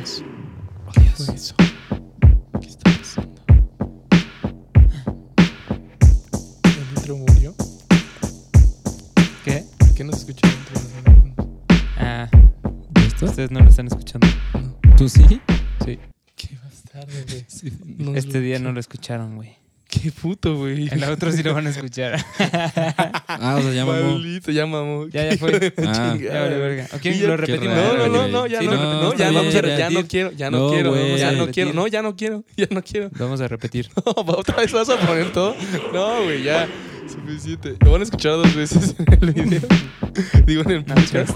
Dios. Oh, Dios. Eso. ¿Qué está pasando? ¿El intro murió? ¿Qué? ¿Qué no se escucha el intro? Ah, ¿Esto? ustedes no lo están escuchando. ¿Tú sí? Sí. Qué bastardo, güey. Sí. No este día escuché. no lo escucharon, güey. Qué puto, güey. El otro sí lo van a escuchar. Ah, o sea, ya mamó. Maldito, ya mamó. Ya, ya fue. Ah. Ya vale, verga. Ok, Y ya- lo repetimos. No, no, no, no, ya Sí, no, no, no, ya vamos a ya. ya no quiero, ya no No, quiero, güey. ya no quiero, no, ya no quiero, ya no quiero. Vamos a repetir. No, ¿Otra vez vas a poner todo? No, güey, ya. Suficiente. Lo van a escuchar dos veces en el video. Digo en el podcast.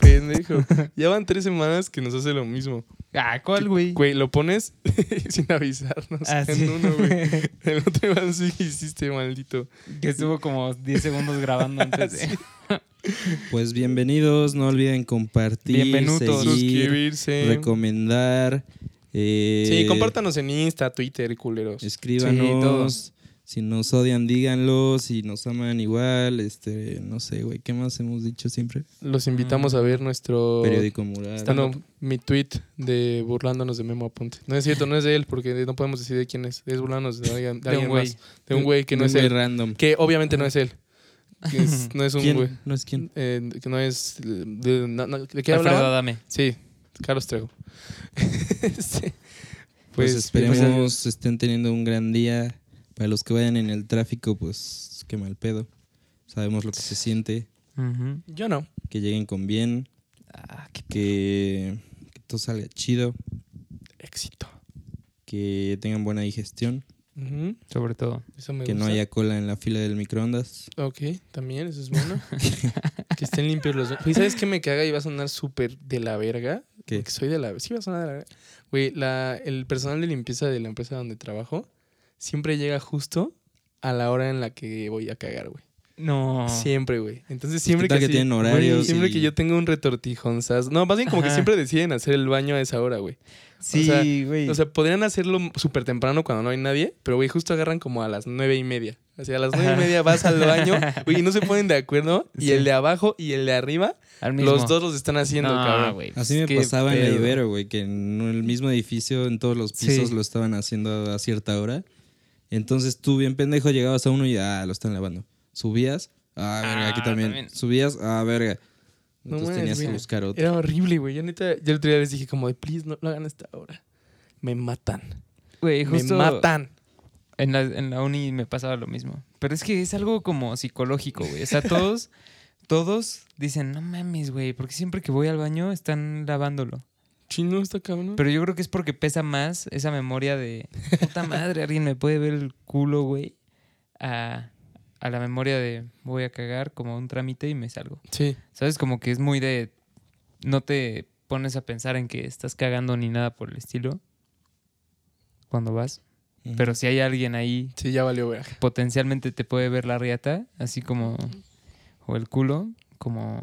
Pendejo. Ya van tres semanas que nos hace lo mismo. Ah, ¿cuál, güey? Güey, lo pones sin avisarnos Ah, en sí. uno, güey. El otro Iván sí hiciste, maldito. Que estuvo como 10 segundos grabando antes de... Pues bienvenidos, no olviden compartir, Bienvenutos. seguir, Suscribirse. recomendar. eh, Sí, compártanos en Insta, Twitter, culeros. Escríbanos. Si nos odian, díganlo. Si nos aman igual, este, no sé, güey. ¿Qué más hemos dicho siempre? Los invitamos a ver nuestro... Periódico Mural. Ah, no, mi tweet de burlándonos de Memo Aponte. No es cierto, no es de él, porque no podemos decir de quién es. Es burlándonos de alguien, de De un güey. más. De un güey que no es él. random. Que obviamente no es él. Que es- no es un ¿Quién? güey. ¿No es quién? Eh, que no es. ¿De, no- no- ¿de qué Alfredo hablaba? Adame. Sí, Carlos Trejo. Sí. Pues, Pues, esperemos estén teniendo un gran día. Para los que vayan en el tráfico, pues qué mal pedo. Sabemos lo que se siente. Ujú. Yo no. Que lleguen con bien. Ah, qué Que, que todo salga chido. Éxito. Que tengan buena digestión. Ujú, Sobre todo. Eso me Que no gusta. haya cola en la fila del microondas. Ok, también, eso es bueno. que estén limpios los. Güey, ¿sabes qué me caga? Y va a sonar súper de la verga. ¿Qué? Porque soy de la. Sí, va a sonar de la verga. Güey, la, el personal de limpieza de la empresa donde trabajo siempre llega justo a la hora en la que voy a cagar, güey. No. Siempre, güey. Entonces, siempre ¿Qué tal que así- tienen horarios Siempre y- que yo tengo un retortijonzas. No, más bien como que siempre deciden hacer el baño a esa hora, güey. Sí, güey. O sea, podrían hacerlo súper temprano cuando no hay nadie, pero, güey, justo agarran como a las nueve y media. O sea, a las nueve y media vas al baño, güey, y no se ponen de acuerdo. Y el de abajo y el de arriba, Al mismo. los dos los están haciendo, no, cabrón. güey. Así me Qué pasaba en pedo. Ibero, güey, que en el mismo edificio, en todos los pisos, Sí. lo estaban haciendo a cierta hora. Entonces tú, bien pendejo, llegabas a uno y ah, lo están lavando. Subías, ah, verga, aquí Ah, también. también. Subías, ah, verga. No Entonces mames, tenías que buscar otro. Era horrible, güey. Yo neta, yo el otro día les dije como de, please, no lo hagan a esta hora. Me matan. Güey, justo Me matan. En la, en la uni me pasaba lo mismo. Pero es que es algo como psicológico, güey. O sea, todos, todos dicen, no mames, güey, porque siempre que voy al baño están lavándolo. Chino está cabrón. Pero yo creo que es porque pesa más esa memoria de, puta madre, alguien me puede ver el culo, güey, a, a la memoria de voy a cagar como un trámite y me salgo. Sí. ¿Sabes? Como que es muy de, no te pones a pensar en que estás cagando ni nada por el estilo cuando vas. Pero si hay alguien ahí Sí, ya valió, güey. potencialmente te puede ver la riata, así como. O el culo, como.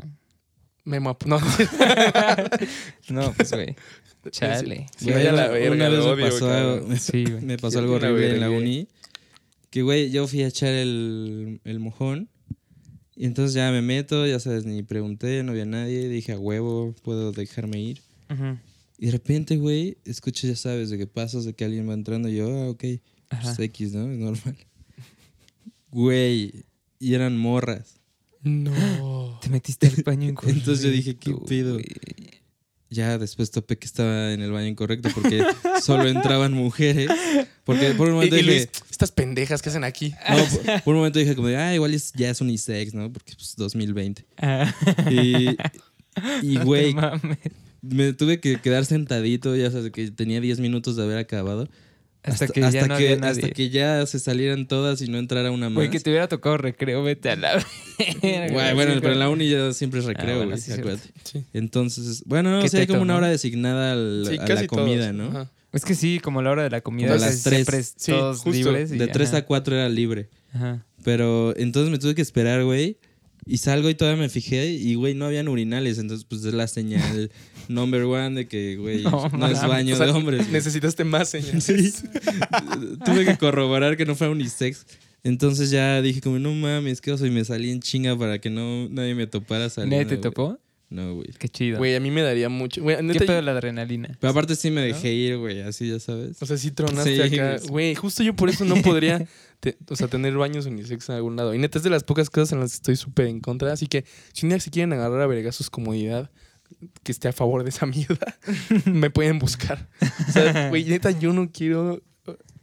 Me map. No, No, pues, güey. Chale. Sí, Güey, la una- verga, una vez me pasó, cabrón. Sí, güey. me pasó algo horrible en la uni. Que, güey, yo fui a echar el, el mojón. Y entonces ya me meto, ya sabes, ni pregunté, no había nadie. Dije, a huevo, puedo dejarme ir. Y de repente, güey, escucho, ya sabes, de que pasas, de que alguien va entrando. Y yo, ah, ok, Ajá. pues X, ¿no? Es normal. Güey, y eran morras. No. Te metiste al baño incorrecto. Entonces yo dije, ¿qué güey. Ya después topé que estaba en el baño incorrecto porque solo entraban mujeres. Porque por un momento y dije, Luis, estas pendejas que hacen aquí. no, por, por un momento dije como de, ah, igual es- ya es unisex, ¿no? Porque pues 2020. Ah. Y, güey, me tuve que quedar sentadito, ya sabes, que tenía 10 minutos de haber acabado. Hasta, que ya no había nadie. hasta que ya se salieran todas y no entrara una más. Güey, que te hubiera tocado recreo, vete a la. Güey, bueno, pero en la uni ya siempre es Ah, recreo, bueno, güey, sí, cierto. acuérdate. Sí. Entonces, bueno, no, o sea, hay como una hora designada al- Sí, a la comida, todos. ¿no? Ajá. Es que sí, como la hora de la comida. Como a las tres. siempre es Sí, todos justo. libres. y- De 3 ajá, a 4 era libre. Ajá. Pero entonces me tuve que esperar, güey. Y salgo y todavía me fijé y, güey, no habían urinales. Entonces, pues es la señal number one de que, güey, No no, es baño O sea, de hombres. Necesitaste más señales. Sí. tuve que corroborar que no fuera unisex. Entonces ya dije como, no mames, qué oso. Y me salí en chinga para que no nadie me topara saliendo. ¿Nadie te topó? No, güey. Qué chido. Güey, a mí me daría mucho. Güey, ¿Qué pedo la adrenalina? Pero aparte sí me dejé ir, güey, así ya sabes. O sea, sí tronaste Sí, acá. güey. Güey, justo yo por eso no podría o sea, tener baños unisex en algún lado. Y neta es de las pocas cosas en las que estoy súper en contra. Así que si un día se quieren agarrar a vergazos comodidad que esté a favor de esa mierda, me pueden buscar. O sea, güey, neta, yo no quiero.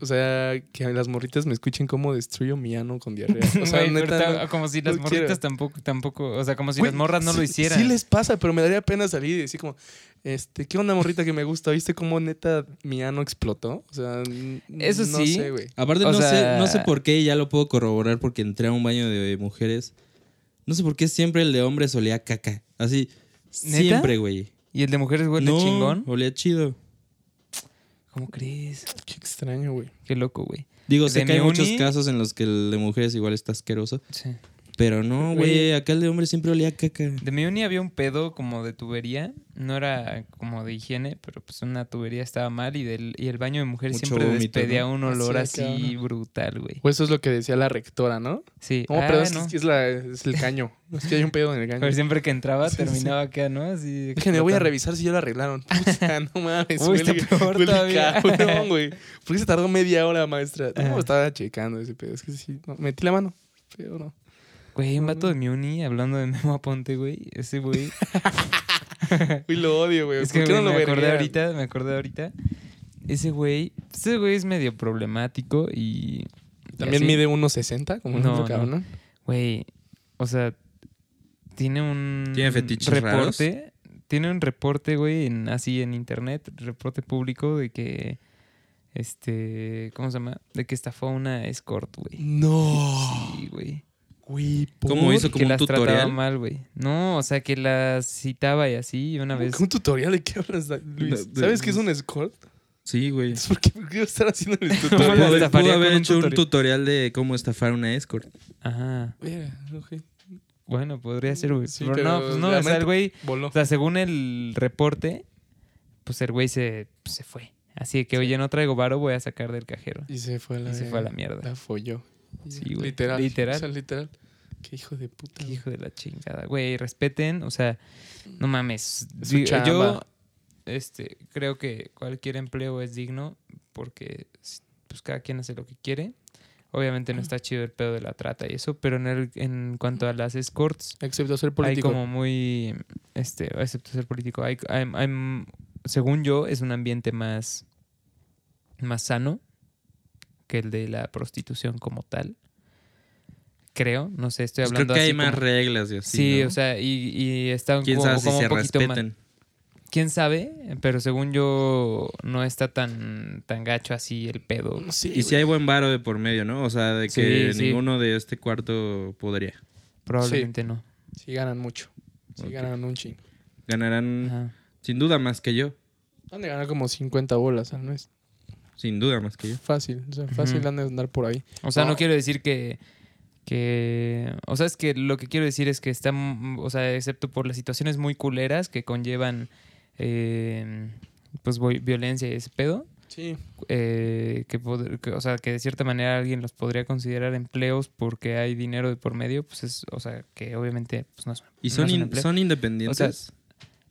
O sea, que las morritas me escuchen cómo destruyo mi ano con diarrea. O sea, neta. no- como si las no morritas quiero. tampoco, tampoco, o sea, como si las morras no lo hicieran. Sí les pasa, pero me daría pena salir y decir como, este, ¿qué onda morrita que me gusta? ¿Viste cómo neta mi ano explotó? O sea, Eso no sí. sé, güey. Aparte, O no, sea- sé, no sé por qué, y ya lo puedo corroborar porque entré a un baño de mujeres. No sé por qué siempre el de hombres olía caca. Así, ¿Neta? siempre, güey. ¿Y el de mujeres huele No, chingón? olía chido. ¿Cómo crees? Qué extraño, güey. Qué loco, güey. Digo, ¿De sé que hay muchos casos en los que el de mujeres igual está asqueroso. Sí. Pero no, Güey. acá el de hombres siempre olía caca. De mi uni había un pedo como de tubería. No era como de higiene, pero pues una tubería estaba mal y, del, y el baño de mujeres Mucho siempre despedía ¿no? un olor Así, brutal, güey. Pues eso es lo que decía la rectora, ¿no? Sí. No, Ah, pero es, no. es que es, la- es el caño. Es que hay un pedo en el caño. Pero siempre que entraba Sí, sí. terminaba acá, ¿no? Así. Déjenme, voy a revisar si ya lo arreglaron. Puta, no mames. Uy, está peor huele todavía. cabrón, güey. ¿Por qué se tardó media hora, maestra? No, Ajá. estaba checando ese pedo. Es que sí, no, metí la mano. Pero no. Güey, un vato de mi uni, hablando de Memo Aponte, güey. Ese güey. Uy, lo odio, güey. es ¿Por que güey, no lo me acordé ahorita, me acordé ahorita. Ese güey. Ese güey es medio problemático y. También y mide 1.60, como No, no, no. cabrón. Güey, o sea, tiene un ¿Tiene fetiches reporte, tiene un reporte, güey, en, así en internet, reporte público de que, este, ¿cómo se llama? De que estafó a una escort, güey. No. Sí, güey. Güey, ¿Cómo hizo Que como un las trataba mal, güey. No, o sea, que las citaba y así, una vez. ¿Un tutorial de qué hablas, Luis? De- de- ¿Sabes qué es un escort? Sí, güey. ¿Por qué, por qué iba a estar haciendo el ¿Cómo tutorial? Pudo, haber- estafaría pudo haber con un hecho un tutorial? de cómo estafar una escort. Ajá. Mira, ok. Bueno, podría ser, güey. Sí, pero, pero no, pues no, o sea, el güey, Voló. o sea, según el reporte, pues el güey se, se fue. Así que, oye, no traigo varo, voy a sacar del cajero. Y se fue a la, Y se fue a la mierda. La folló. Sí, güey. Literal. Literal. O sea, literal. Qué hijo de puta. Qué hijo de la chingada. Güey, respeten, o sea, no mames. Digo, chamba. Yo este, creo que cualquier empleo es digno porque pues cada quien hace lo que quiere. Obviamente no está chido el pedo de la trata y eso, pero en, el- en cuanto a las escorts, Excepto ser hay político. como muy, este, excepto ser político, hay, hay- hay- según yo, es un ambiente más, más sano que el de la prostitución como tal. Creo, no sé, estoy Pues hablando creo que hay más reglas y así. Sí, ¿no? o sea, y, y está quién como, sabe si como se un poquito más. ¿Quién sabe? Pero según yo, no está tan, tan gacho así el pedo. Sí, Y si hay buen varo de por medio, ¿no? O sea, de que Sí, sí. ninguno de este cuarto podría. Probablemente no. Sí ganan mucho. Sí ganan un chingo. Ganarán Ajá. sin duda más que yo. Han de ganar como 50 bolas al mes. Sin duda más que yo. Fácil. O sea, fácil han de andar por ahí. O sea, no No. quiero decir que, que... O sea, es que lo que quiero decir es que están... O sea, excepto por las situaciones muy culeras que conllevan... eh, pues voy- violencia y ese pedo. Sí. eh, que, o sea, que de cierta manera alguien los podría considerar empleos porque hay dinero de por medio, pues es, o sea, que obviamente pues no es, ¿Y no son, es un in- empleo. son independientes?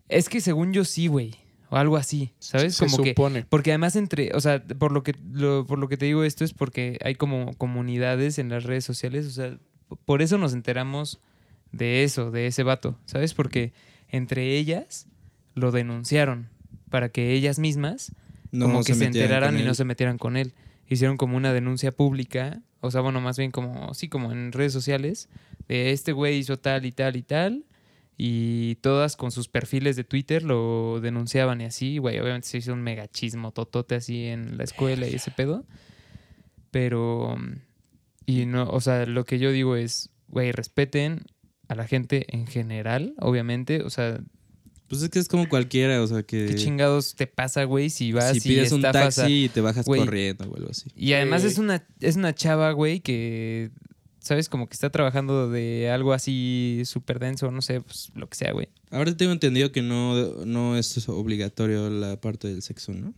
Es que según yo sí, güey, o algo así, ¿sabes? Se como que supone. porque además entre, o sea, por lo que lo- por lo que te digo esto es porque hay como comunidades en las redes sociales, o sea, por eso nos enteramos de eso, de ese vato, ¿sabes? Porque entre ellas lo denunciaron para que ellas mismas no como que se, metieran enteraran y no se metieran con él. Hicieron como una denuncia pública, o sea, bueno, más bien como, sí, como en redes sociales, de este güey hizo tal y tal y tal, y todas con sus perfiles de Twitter lo denunciaban y así, güey, obviamente se hizo un megachismo totote así en la escuela y ese pedo. Pero, y no, o sea, lo que yo digo es, güey, respeten a la gente en general, obviamente, o sea, Pues es que es como cualquiera, o sea, que ¿qué chingados te pasa, güey, si vas si y pides un estafas a- taxi y te bajas güey. corriendo o algo así. Y además Güey. es una, es una chava, güey, que, ¿sabes? Como que está trabajando de algo así súper denso, no sé, pues lo que sea, güey. Ahora tengo entendido que no, no es obligatorio la parte del sexo, ¿no?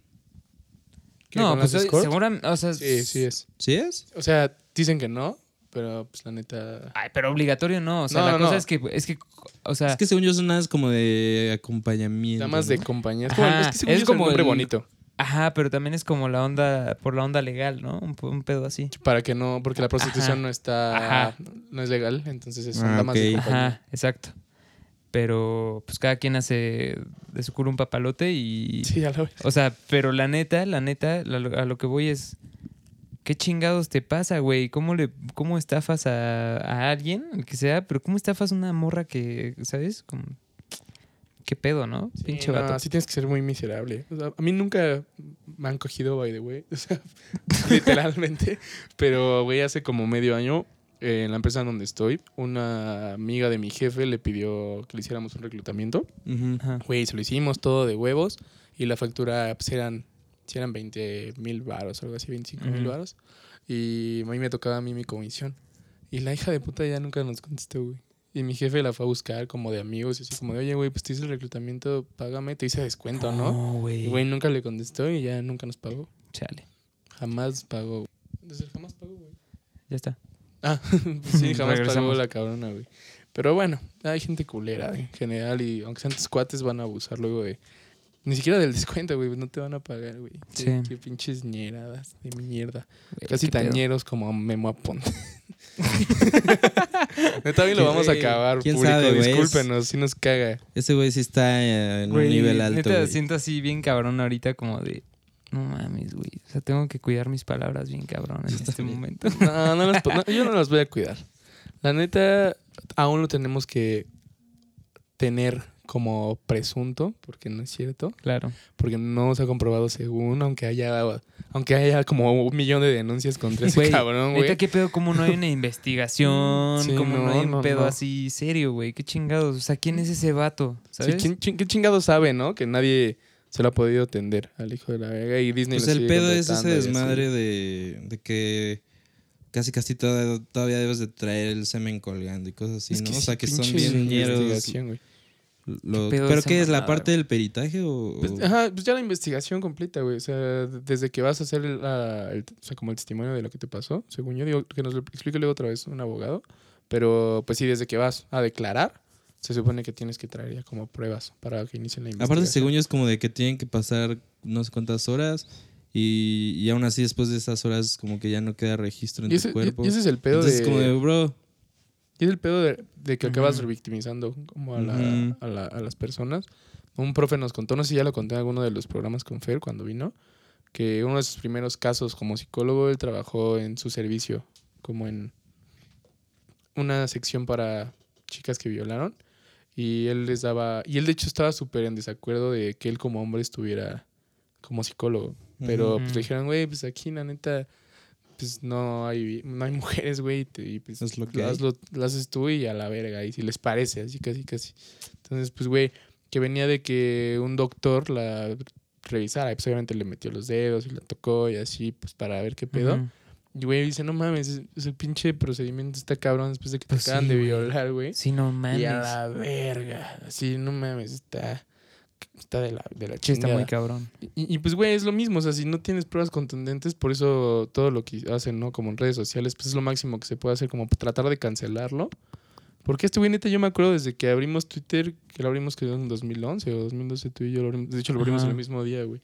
¿Qué, No, pues escort? seguramente, o sea, Sí, sí es. ¿Sí es? O sea, dicen que no, pero pues la neta... Ay, pero obligatorio no. O sea, No, la no, cosa no. es que, es que, o sea, Es que según yo son nada como de acompañamiento. Nada más de compañía. Es, como, Ajá, es que según es yo es como nombre el- bonito. Ajá, pero también es como la onda, por la onda legal, ¿no? Un, un pedo así. Para que no, porque la prostitución Ajá. no está, Ajá. no es legal, entonces es Ah, onda más de ok. compañía. Ajá, exacto. Pero pues cada quien hace de su culo un papalote y... Sí, a la vez. O sea, pero la neta, la neta, la- a lo que voy es... ¿Qué chingados te pasa, güey? ¿Cómo, le, ¿Cómo estafas a, a alguien, el que sea? Pero ¿cómo estafas a una morra que, ¿sabes? Como... ¿Qué pedo, no? Pinche Sí, no, vato. sí tienes que ser muy miserable. O sea, a mí nunca me han cogido, by the way. O sea, literalmente. Pero, güey, hace como medio año, eh, en la empresa donde estoy, una amiga de mi jefe le pidió que le hiciéramos un reclutamiento. Güey, se lo hicimos todo de huevos. Y la factura, pues eran, eran 20 mil baros, algo así, 25 mil Ujú. baros. Y a mí me tocaba a mí mi comisión. Y la hija de puta ya nunca nos contestó, güey. Y mi jefe la fue a buscar como de amigos y así como de, oye, güey, pues te hice el reclutamiento, págame, te hice descuento, ¿no? No, Y güey. güey nunca le contestó y ya nunca nos pagó. Chale. Jamás pagó. güey. Desde el jamás pagó, güey. Ya está. Ah, pues sí, jamás pagó la cabrona, güey. Pero bueno, hay gente culera en general y aunque sean tus cuates van a abusar luego de... Ni siquiera del descuento, güey. No te van a pagar, güey. Sí. Qué, qué pinches ñeradas de mierda. Casi tañeros como Memo Aponte. Neta, bien lo vamos a acabar, quién público. sabe, Discúlpenos, si nos caga. Ese güey sí está en un nivel alto. Neta, siento así bien cabrón ahorita como de... No mames, güey. O sea, tengo que cuidar mis palabras bien cabrón en este momento. No, no las no, yo no las voy a cuidar. La neta, aún lo tenemos que tener como presunto, porque no es cierto, Claro. porque no se ha comprobado según, aunque haya, aunque haya como un millón de denuncias contra ese cabrón, güey. ¿qué pedo? ¿Cómo no hay una investigación? Sí, ¿Cómo no, no, hay un no, pedo no. así serio, güey? ¿Qué chingados? O sea, ¿quién es ese vato? Sí, ¿Sabes? ¿quién, quién- qué chingado sabe, no? Que nadie se lo ha podido atender al hijo de la verga y Disney Pues lo el sigue pedo es ese desmadre de, de que casi casi toda- todavía debes de traer el semen colgando y cosas así, Es ¿no? que o sea, sí, que son bien ñeros. investigación, güey. Lo- ¿Qué pedo ¿Pero qué es? ¿La parte del peritaje o...? Pues, ajá, pues ya la investigación completa, güey. O sea, desde que vas a hacer el, la- el- o sea, como el testimonio de lo que te pasó, según yo, digo que nos lo explique luego otra vez un abogado. Pero, pues sí, desde que vas a declarar, se supone que tienes que traer ya como pruebas para que inicien la investigación. Aparte, según yo, es como de que tienen que pasar no sé cuántas horas y, y aún así después de esas horas como que ya no queda registro en y tu ese, y- cuerpo. y ese es el pedo Entonces de, es como de, bro, y es el pedo de, de que acabas Ujú. revictimizando como a, la- Ujú. a, la- a las personas. Un profe nos contó, no sé si ya lo conté en alguno de los programas con Fer cuando vino, que uno de sus primeros casos como psicólogo, él trabajó en su servicio, como en una sección para chicas que violaron. Y él les daba, y él de hecho estaba súper en desacuerdo de que él como hombre estuviera como psicólogo. Pero pues le dijeron, güey, pues aquí la neta, pues no hay, no hay mujeres, güey, y pues Es lo que hazlo- lo haces tú y a la verga, y si les parece, así casi, casi. Entonces, pues, güey, que venía de que un doctor la revisara, y pues obviamente le metió los dedos y la tocó y así, pues para ver qué pedo. Y güey dice, no mames, es, es el pinche procedimiento está cabrón después de que te Pues acaban sí, de violar, güey. Sí, no mames. Y a la verga. Así, no mames, está, está de la, de la Sí, está chingada. muy cabrón. Y, y, pues, güey, es lo mismo. O sea, si no tienes pruebas contundentes, por eso todo lo que hacen, ¿no? Como en redes sociales, pues es lo máximo que se puede hacer, como tratar de cancelarlo. Porque este güey, neta, yo me acuerdo desde que abrimos Twitter, que lo abrimos creo en 2011 o 2012, tú y yo lo abrimos. De hecho, lo abrimos Ajá. el mismo día, güey.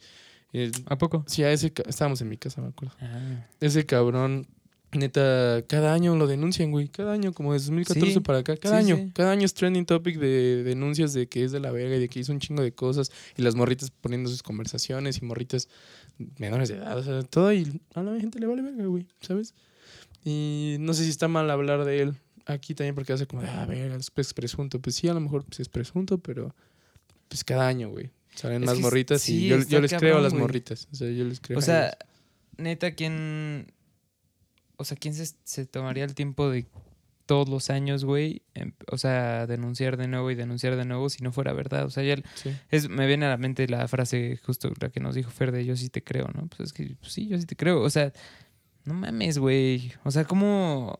Eh, ¿A poco? sí, a ese. Estábamos en mi casa, me acuerdo. Ah. Ese cabrón, neta, cada año lo denuncian, güey. Cada año, como desde 2014 Sí, para acá. Cada sí, año. sí. Cada año es trending topic de denuncias de que es de la verga y de que hizo un chingo de cosas. Y las morritas poniendo sus conversaciones y morritas menores de edad. O sea, todo. Y a la gente le vale verga, güey. ¿Sabes? Y no sé si está mal hablar de él aquí también porque hace como de, ah, verga, es pues, presunto. Pues sí, a lo mejor pues, es presunto, pero pues cada año, güey. Salen Es más morritas sí, y yo, les creo a las güey. morritas. O sea, yo les creo O a sea, neta, ¿quién. O sea, ¿quién se, se tomaría el tiempo de todos los años, güey? em- O sea, denunciar de nuevo y denunciar de nuevo si no fuera verdad. O sea, ya Sí. es, me viene a la mente la frase justo la que nos dijo Fer de yo sí te creo, ¿no? Pues es que pues sí, yo sí te creo. O sea, no mames, güey. O sea, ¿cómo,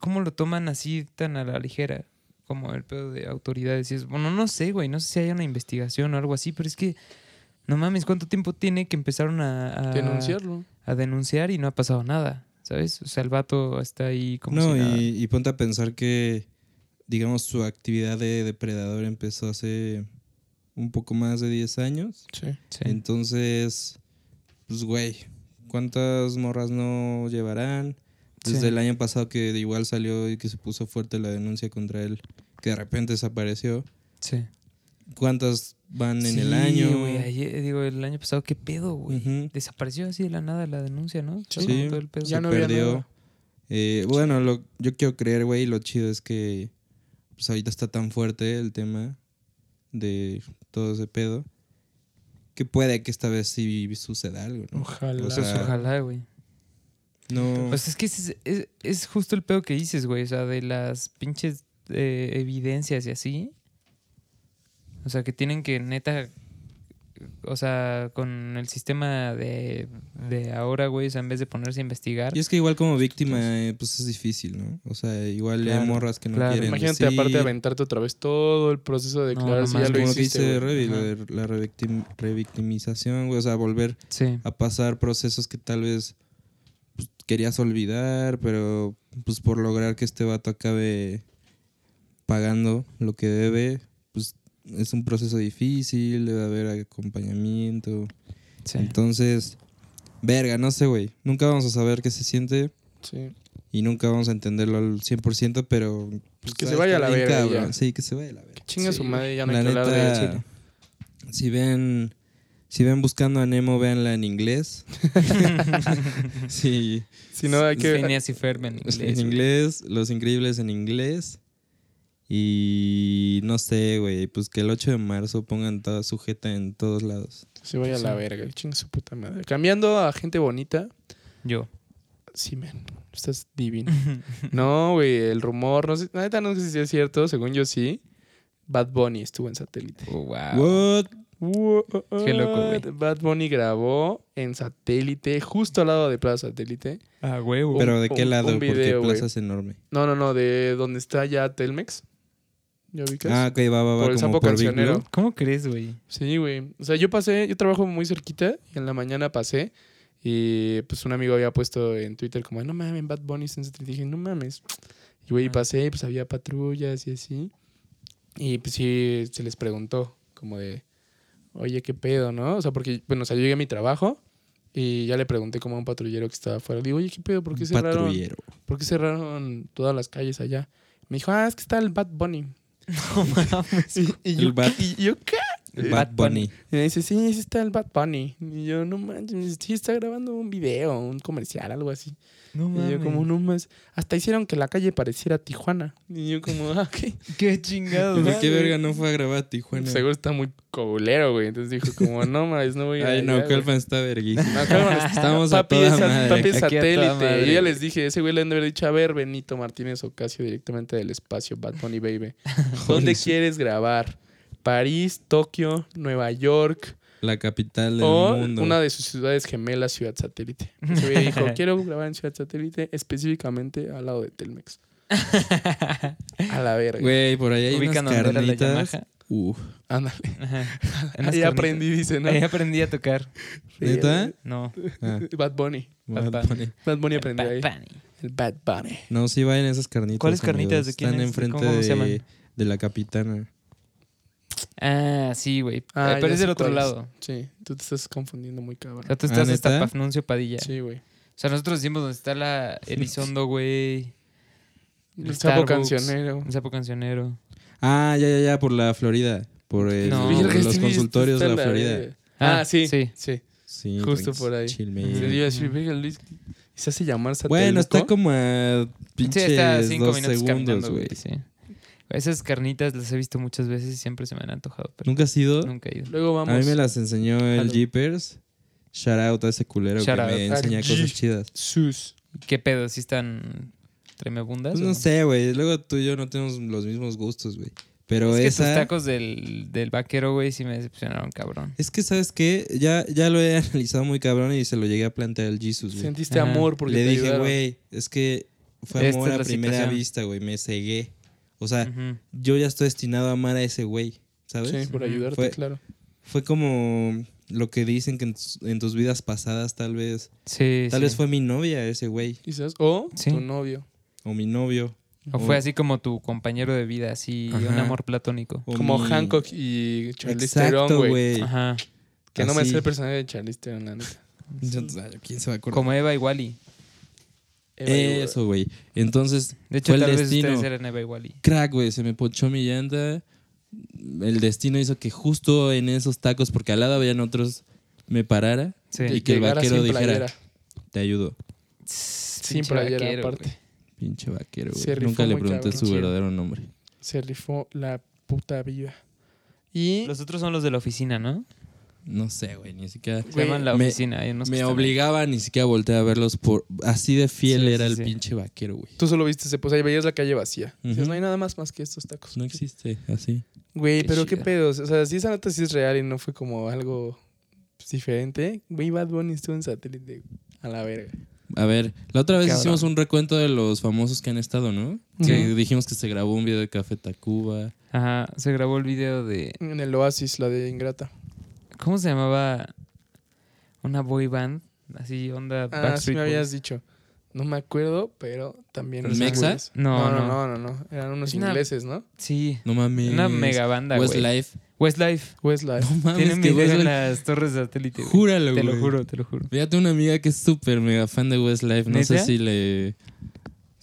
¿cómo lo toman así tan a la ligera? Como el pedo de autoridades. Y es, bueno, no sé, güey. No sé si hay una investigación o algo así, pero es que no mames, ¿cuánto tiempo tiene que empezaron a, a- Denunciarlo. a denunciar y no ha pasado nada? ¿Sabes? O sea, el vato está ahí como No, si nada. y, y ponte a pensar que, digamos, su actividad de depredador empezó hace un poco más de 10 años. Sí. Sí. Entonces, pues, güey, ¿cuántas morras no llevarán? Desde Sí. el año pasado que igual salió y que se puso fuerte la denuncia contra él, que de repente desapareció. Sí. ¿Cuántas van en el Sí, año? güey, ayer- digo, el año pasado, ¿qué pedo, güey? Desapareció así de la nada la denuncia, ¿no? Sí. Como todo el pedo. Ya se no había perdió. nada. Eh, bueno, lo, yo quiero creer, güey, lo chido es que pues ahorita está tan fuerte el tema de todo ese pedo que puede que esta vez sí suceda algo, ¿no? Ojalá. O Pues sea, ojalá, güey. No, Pues es que es, es- es justo el pedo que dices, güey. O sea, de las pinches eh, evidencias y así. O sea, que tienen que neta. O sea, con el sistema de, de ahora, güey, o sea, en vez de ponerse a investigar. y es que igual como víctima, eh, pues es difícil, ¿no? O sea, igual Claro, hay morras que no claro. quieren Imagínate, decir. aparte de aventarte otra vez todo el proceso de declarar no si ya lo como hiciste. dice. Revi, la revictim- revictimización, güey, o sea, volver Sí. a pasar procesos que tal vez pues, querías olvidar, pero pues por lograr que este vato acabe pagando lo que debe, pues es un proceso difícil, debe haber acompañamiento. sí. Entonces, verga, no sé, güey. Nunca vamos a saber qué se siente Sí. y nunca vamos a entenderlo al 100%, pero... Pues, que va se vaya a la verga. Sí, que se vaya a la verga. Chinga Sí, su madre, ya no La hay que hablar de Chile. si ven... Si ven buscando a Nemo, véanla en inglés. sí, Si no, hay que. Phineas y Ferb en inglés. en inglés, Los Increíbles en inglés. Y no sé, güey, pues que el 8 de marzo pongan toda sujeta en todos lados. Se vaya a la verga, chinga su puta madre. Cambiando a gente bonita. Yo. Sí, man. Estás divino. no, güey, el rumor, no sé, neta no sé si es cierto, según yo sí. Bad Bunny estuvo en satélite. Oh, wow. What? Qué loco, güey. Bad Bunny grabó en satélite, justo al lado de Plaza Satélite. Ah, huevo. Pero ¿de un- qué lado? un Porque video. Plaza es enorme. No, no, no, de donde está ya Telmex. ¿Ya ubicas? Ah, ok, va, va, va. Por el sapo Big cancionero. ¿Cómo crees, güey? Sí, güey. O sea, yo pasé, yo trabajo muy cerquita y en la mañana pasé y pues un amigo había puesto en Twitter como, no mames, Bad Bunny está en satélite". Y dije, no mames. Y güey, Ah. pasé y pues había patrullas y así. Y pues sí, se les preguntó como de, oye, ¿qué pedo, no? O sea, porque, bueno, o sea, yo llegué a mi trabajo y ya le pregunté como a un patrullero que estaba afuera. Digo, oye, ¿qué pedo? ¿Por qué cerraron? patrullero. ¿Por qué cerraron todas las calles allá? Me dijo, ah, es que está el Bad Bunny. No mames. Y, y El yo, Bad- ¿qué? y yo, ¿qué? El Bad Bunny. Y me dice, sí, sí está el Bad Bunny. Y yo, no manches, sí está grabando un video, un comercial, algo así. No Y yo como, no más. Hasta hicieron que la calle pareciera Tijuana. Y yo como, ah, ¿qué? Qué chingado. ¿Por qué verga no fue a grabar a Tijuana? Seguro está muy culero, güey. Entonces dijo como, no más, no voy a ir Ay, no, allá, güey". Calpan está verguísima. No, Estamos a papi, toda es madre. papi es a satélite. Yo ya les dije, ese güey le han de haber dicho, a ver, Benito Martínez Ocasio, directamente del espacio, Bad Bunny Baby. ¿Dónde quieres grabar? París, Tokio, Nueva York La capital del o mundo. una de sus ciudades gemelas, Ciudad Satélite. Güey dijo, quiero grabar en Ciudad Satélite, específicamente al lado de Telmex. A la verga. Güey, por ahí hay Ubican unas carnitas. Uf. Ándale. Ahí carnitas. aprendí, dice, ¿no? Ahí aprendí a tocar. ¿Neta? No. Ah, Bad Bunny. Bad Bad Bunny. Bunny. Bad Bunny aprendió ahí. Bad Bunny. El Bad Bunny. No, sí vayan esas carnitas. ¿Cuáles carnitas? amigos. ¿De quién Están es? enfrente ¿Cómo se llaman? de la capitana. Ah, sí, güey. Ah, Eh, pero es del otro lado. Sí, tú te estás confundiendo muy cabrón. O sea, tú Ah, estás hasta ¿neta? Pafnuncio Padilla. Sí, güey. O sea, nosotros decimos donde está la Elizondo, güey. El sapo cancionero. El sapo cancionero. Ah, ya, ya, ya, por la Florida. Por el- No. por Verga, los consultorios de está la Florida. Ah, Ah, sí, sí. sí. Sí, Justo por ahí. Sí, yo iba a decir, "Verga, Luis, ¿y se hace llamar satélite. Bueno, está como a Sí, pinches está a cinco dos minutos segundos, güey. Sí. Esas carnitas las he visto muchas veces y siempre se me han antojado, pero ¿Nunca has ido? nunca he ido. Luego vamos. A mí me las enseñó el. Jeepers. Shout out a ese culero Shout que out me enseña cosas chidas. Sus. ¿Qué pedo? ¿Sí están tremebundas? Pues no sé, güey. Luego tú y yo no tenemos los mismos gustos, güey. Pero Es que esa... tus tacos del, del vaquero, güey, sí me decepcionaron, cabrón. Es que, ¿sabes qué? Ya, ya lo he analizado muy cabrón y se lo llegué a plantear al Jesus, güey. Sentiste Ajá. amor porque Le te dije, güey, es que fue amor a primera situación. vista, güey. Me cegué. O sea, yo ya estoy destinado a amar a ese güey, ¿sabes? Sí, por ayudarte, Fue- claro. Fue como lo que dicen que en, tus- en tus vidas pasadas tal vez, Sí, tal sí. vez fue mi novia ese güey, Quizás. O Sí. tu novio. o mi novio. O fue así como tu compañero de vida, así, un amor platónico. o Como mi- Hancock y Charlize Theron, Exacto, güey. güey. Ajá. Que no me sé el personaje de Charlize Theron, la neta. ¿Quién se va a acordar? Como Eva y Wally. Eso, güey. Entonces, De hecho, fue el tal vez destino. ustedes eran Eva y Wally. Crack, güey, se me ponchó mi llanta. El destino hizo que justo en esos tacos, porque al lado habían otros, me parara Sí. y que el vaquero dijera, playera. te ayudo. Sin Pinche playera, vaquero, aparte. güey. Pinche vaquero, güey. Nunca le pregunté cabrón. su verdadero nombre. Se rifó la puta vida. Y. Los otros son los de la oficina, ¿no? No sé, güey, ni siquiera. Güey, llaman la me- oficina. hay unos que Me ahí. obligaba ni siquiera a voltear a verlos por... Así de fiel Sí, era sí, el sí. pinche vaquero, güey. Tú solo viste ese, pues ahí veías la calle vacía. Dices, Ujú. no hay nada más más que estos tacos. No existe así. Güey, Qué pero qué pedos. O sea, si esa nota sí es real y no fue como algo pues, diferente. Güey, Bad Bunny estuvo en satélite. A la verga. A ver, la otra vez Cabrón. hicimos un recuento de los famosos que han estado, ¿no? Que dijimos que se grabó un video de Café Tacuba. Ajá. Se grabó el video de. En el Oasis, la de Ingrata. ¿Cómo se llamaba? Una boy band. Así, onda Ah, sí me habías dicho. No me acuerdo, pero también. ¿Los eran Mexa? güeyes. No, no, no. no, no, no. Eran unos una- ingleses, ¿no? Sí. No mames. Una mega banda, güey. Westlife. Westlife. Westlife. No mames, Tienen que video en Westlife. las torres de satélite. güey. Júralo, Te lo güey. juro, te lo juro. Fíjate una amiga que es súper mega fan de Westlife. No sé si le...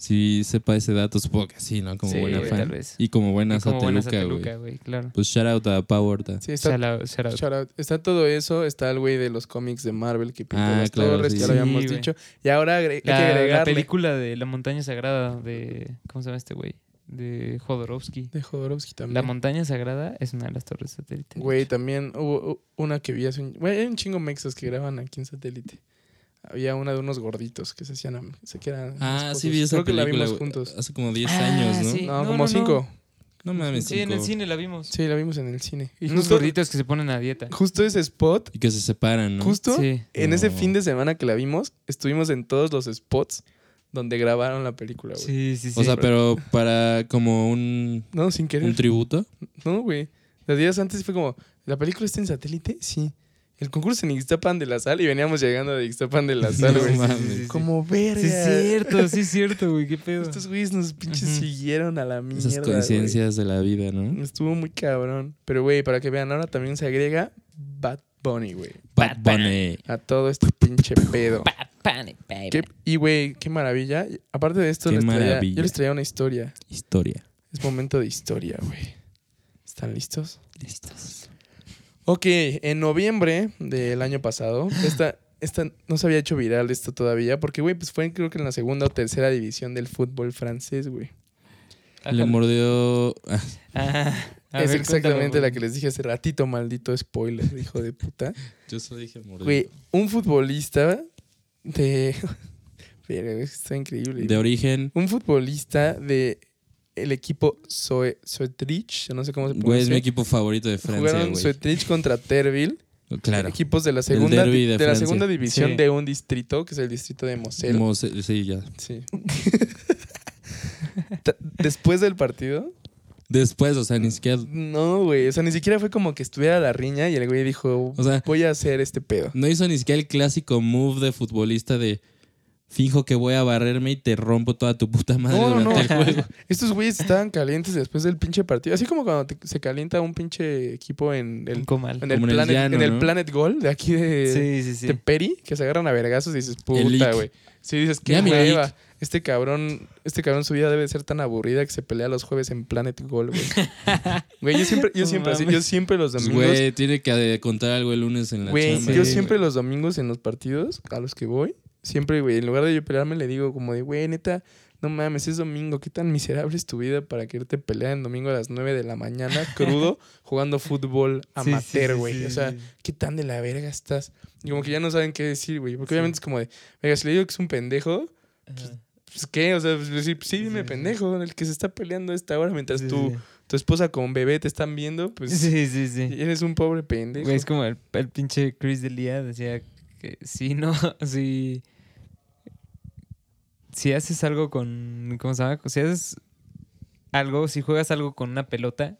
Si sepa ese dato, supongo que sí, ¿no? Como Sí, buena güey, fan. tal vez. Y como buena Y como buena sateluca, güey. claro. Pues shout out a Powerta. Sí, está, Shout out, shout out. shout out. está todo eso. Está el güey de los cómics de Marvel que pintó Ah, las claro, torres, sí. ya lo habíamos dicho. Y ahora hay que La, la agregarle. película de La Montaña Sagrada de... ¿Cómo se llama este güey? De Jodorowsky. De Jodorowsky también. La Montaña Sagrada es una de las torres satélite. de Güey, también hubo una que vi hace un... Güey, hay un chingo mexas que graban aquí en satélite. Había una de unos gorditos que se hacían... Se que eran Ah, sí vi esa Creo que la vimos juntos. Hace como 10 Ah, años, ¿no? sí. No, No, como no, no. cinco. No mames, Sí, en el cine la vimos. Sí, la vimos en el cine. Y Unos justo, gorditos que se ponen a dieta. justo ese spot, Y que se separan, ¿no? justo Sí. en ese fin de semana que la vimos, estuvimos en todos los spots donde grabaron la película, güey. Sí, sí, sí. o sea, pero para como un, No, sin querer. un tributo. No, güey. Los días antes fue como, ¿la película está en satélite? Sí. El concurso en Ixtapan de la Sal y veníamos llegando de Ixtapan de la Sal, No güey. Como verga. Sí, es cierto, sí, es cierto, güey. Qué pedo. Estos güeyes nos pinches siguieron a la mierda. Esas coincidencias de la vida, ¿no? Estuvo muy cabrón. Pero, güey, para que vean, ahora también se agrega Bad Bunny, güey. Bad Bunny. A todo este pinche pedo. Bad Bunny, baby. Qué- y, güey, qué maravilla. Aparte de esto, Qué les traía- maravilla. yo les traía una historia. Historia. Es momento de historia, güey. ¿Están listos? Listos. Ok, en noviembre del año pasado, esta, esta no se había hecho viral esto todavía, porque, güey, pues fue creo que en la segunda o tercera división del fútbol francés, güey. Le mordió. ah, Ah, a Es ver, exactamente la que les dije hace ratito, maldito spoiler, hijo de puta. yo solo dije mordió. Güey, un futbolista de... Pero está increíble. De origen. Un futbolista de el equipo Soe- Soetrich, no sé cómo se Güey, es pronuncia. mi equipo favorito de Francia, Jugaron güey. Soetrich contra Terville. Claro. Equipos de la segunda, de de, la segunda división Sí. de un distrito, que es el distrito de Moselle. Mose- Sí, ya. Sí. Después del partido, Después, o sea, ni siquiera. no, güey. O sea, ni siquiera fue como que estuviera la riña y el güey dijo, O sea- voy a hacer este pedo. No hizo ni siquiera el clásico move de futbolista de. Fijo que voy a barrerme y te rompo toda tu puta madre No, no, durante no. el juego. Estos güeyes estaban calientes después del pinche partido. Así como cuando te- se calienta un pinche equipo en el, comal. en el, en planet, llano, en el ¿no? Planet Goal de aquí de, Sí, sí, sí. de Peri, que se agarran a vergazos y dices, puta, güey. Sí, dices, qué hueva. Este cabrón, este cabrón su vida debe ser tan aburrida que se pelea los jueves en Planet Goal, güey. Güey, yo siempre, yo siempre, así, yo siempre los Pues, domingos, Güey, tiene que contar algo el lunes en la güey, chamba. yo siempre los domingos en los partidos a los que voy, siempre, güey, en lugar de yo pelearme le digo como de, güey, neta, no mames, es domingo, qué tan miserable es tu vida para quererte pelear en domingo a las 9 de la mañana, crudo, jugando fútbol Sí, sí, amateur, sí, güey. sí, o sea, sí. ¿qué tan de la verga estás? Y como que ya no saben qué decir, güey. Porque obviamente es como de, venga, si le digo que es un pendejo, Ajá. pues qué, o sea, pues, decir, sí, dime Sí, pendejo, el que se está peleando a esta hora mientras Sí, tu, sí. esposa con bebé te están viendo, pues Sí, sí, sí. eres un pobre pendejo. Güey, es como el, el pinche Chris Delia decía que si no, si. Si haces algo con. ¿Cómo se llama? Si haces algo, si juegas algo con una pelota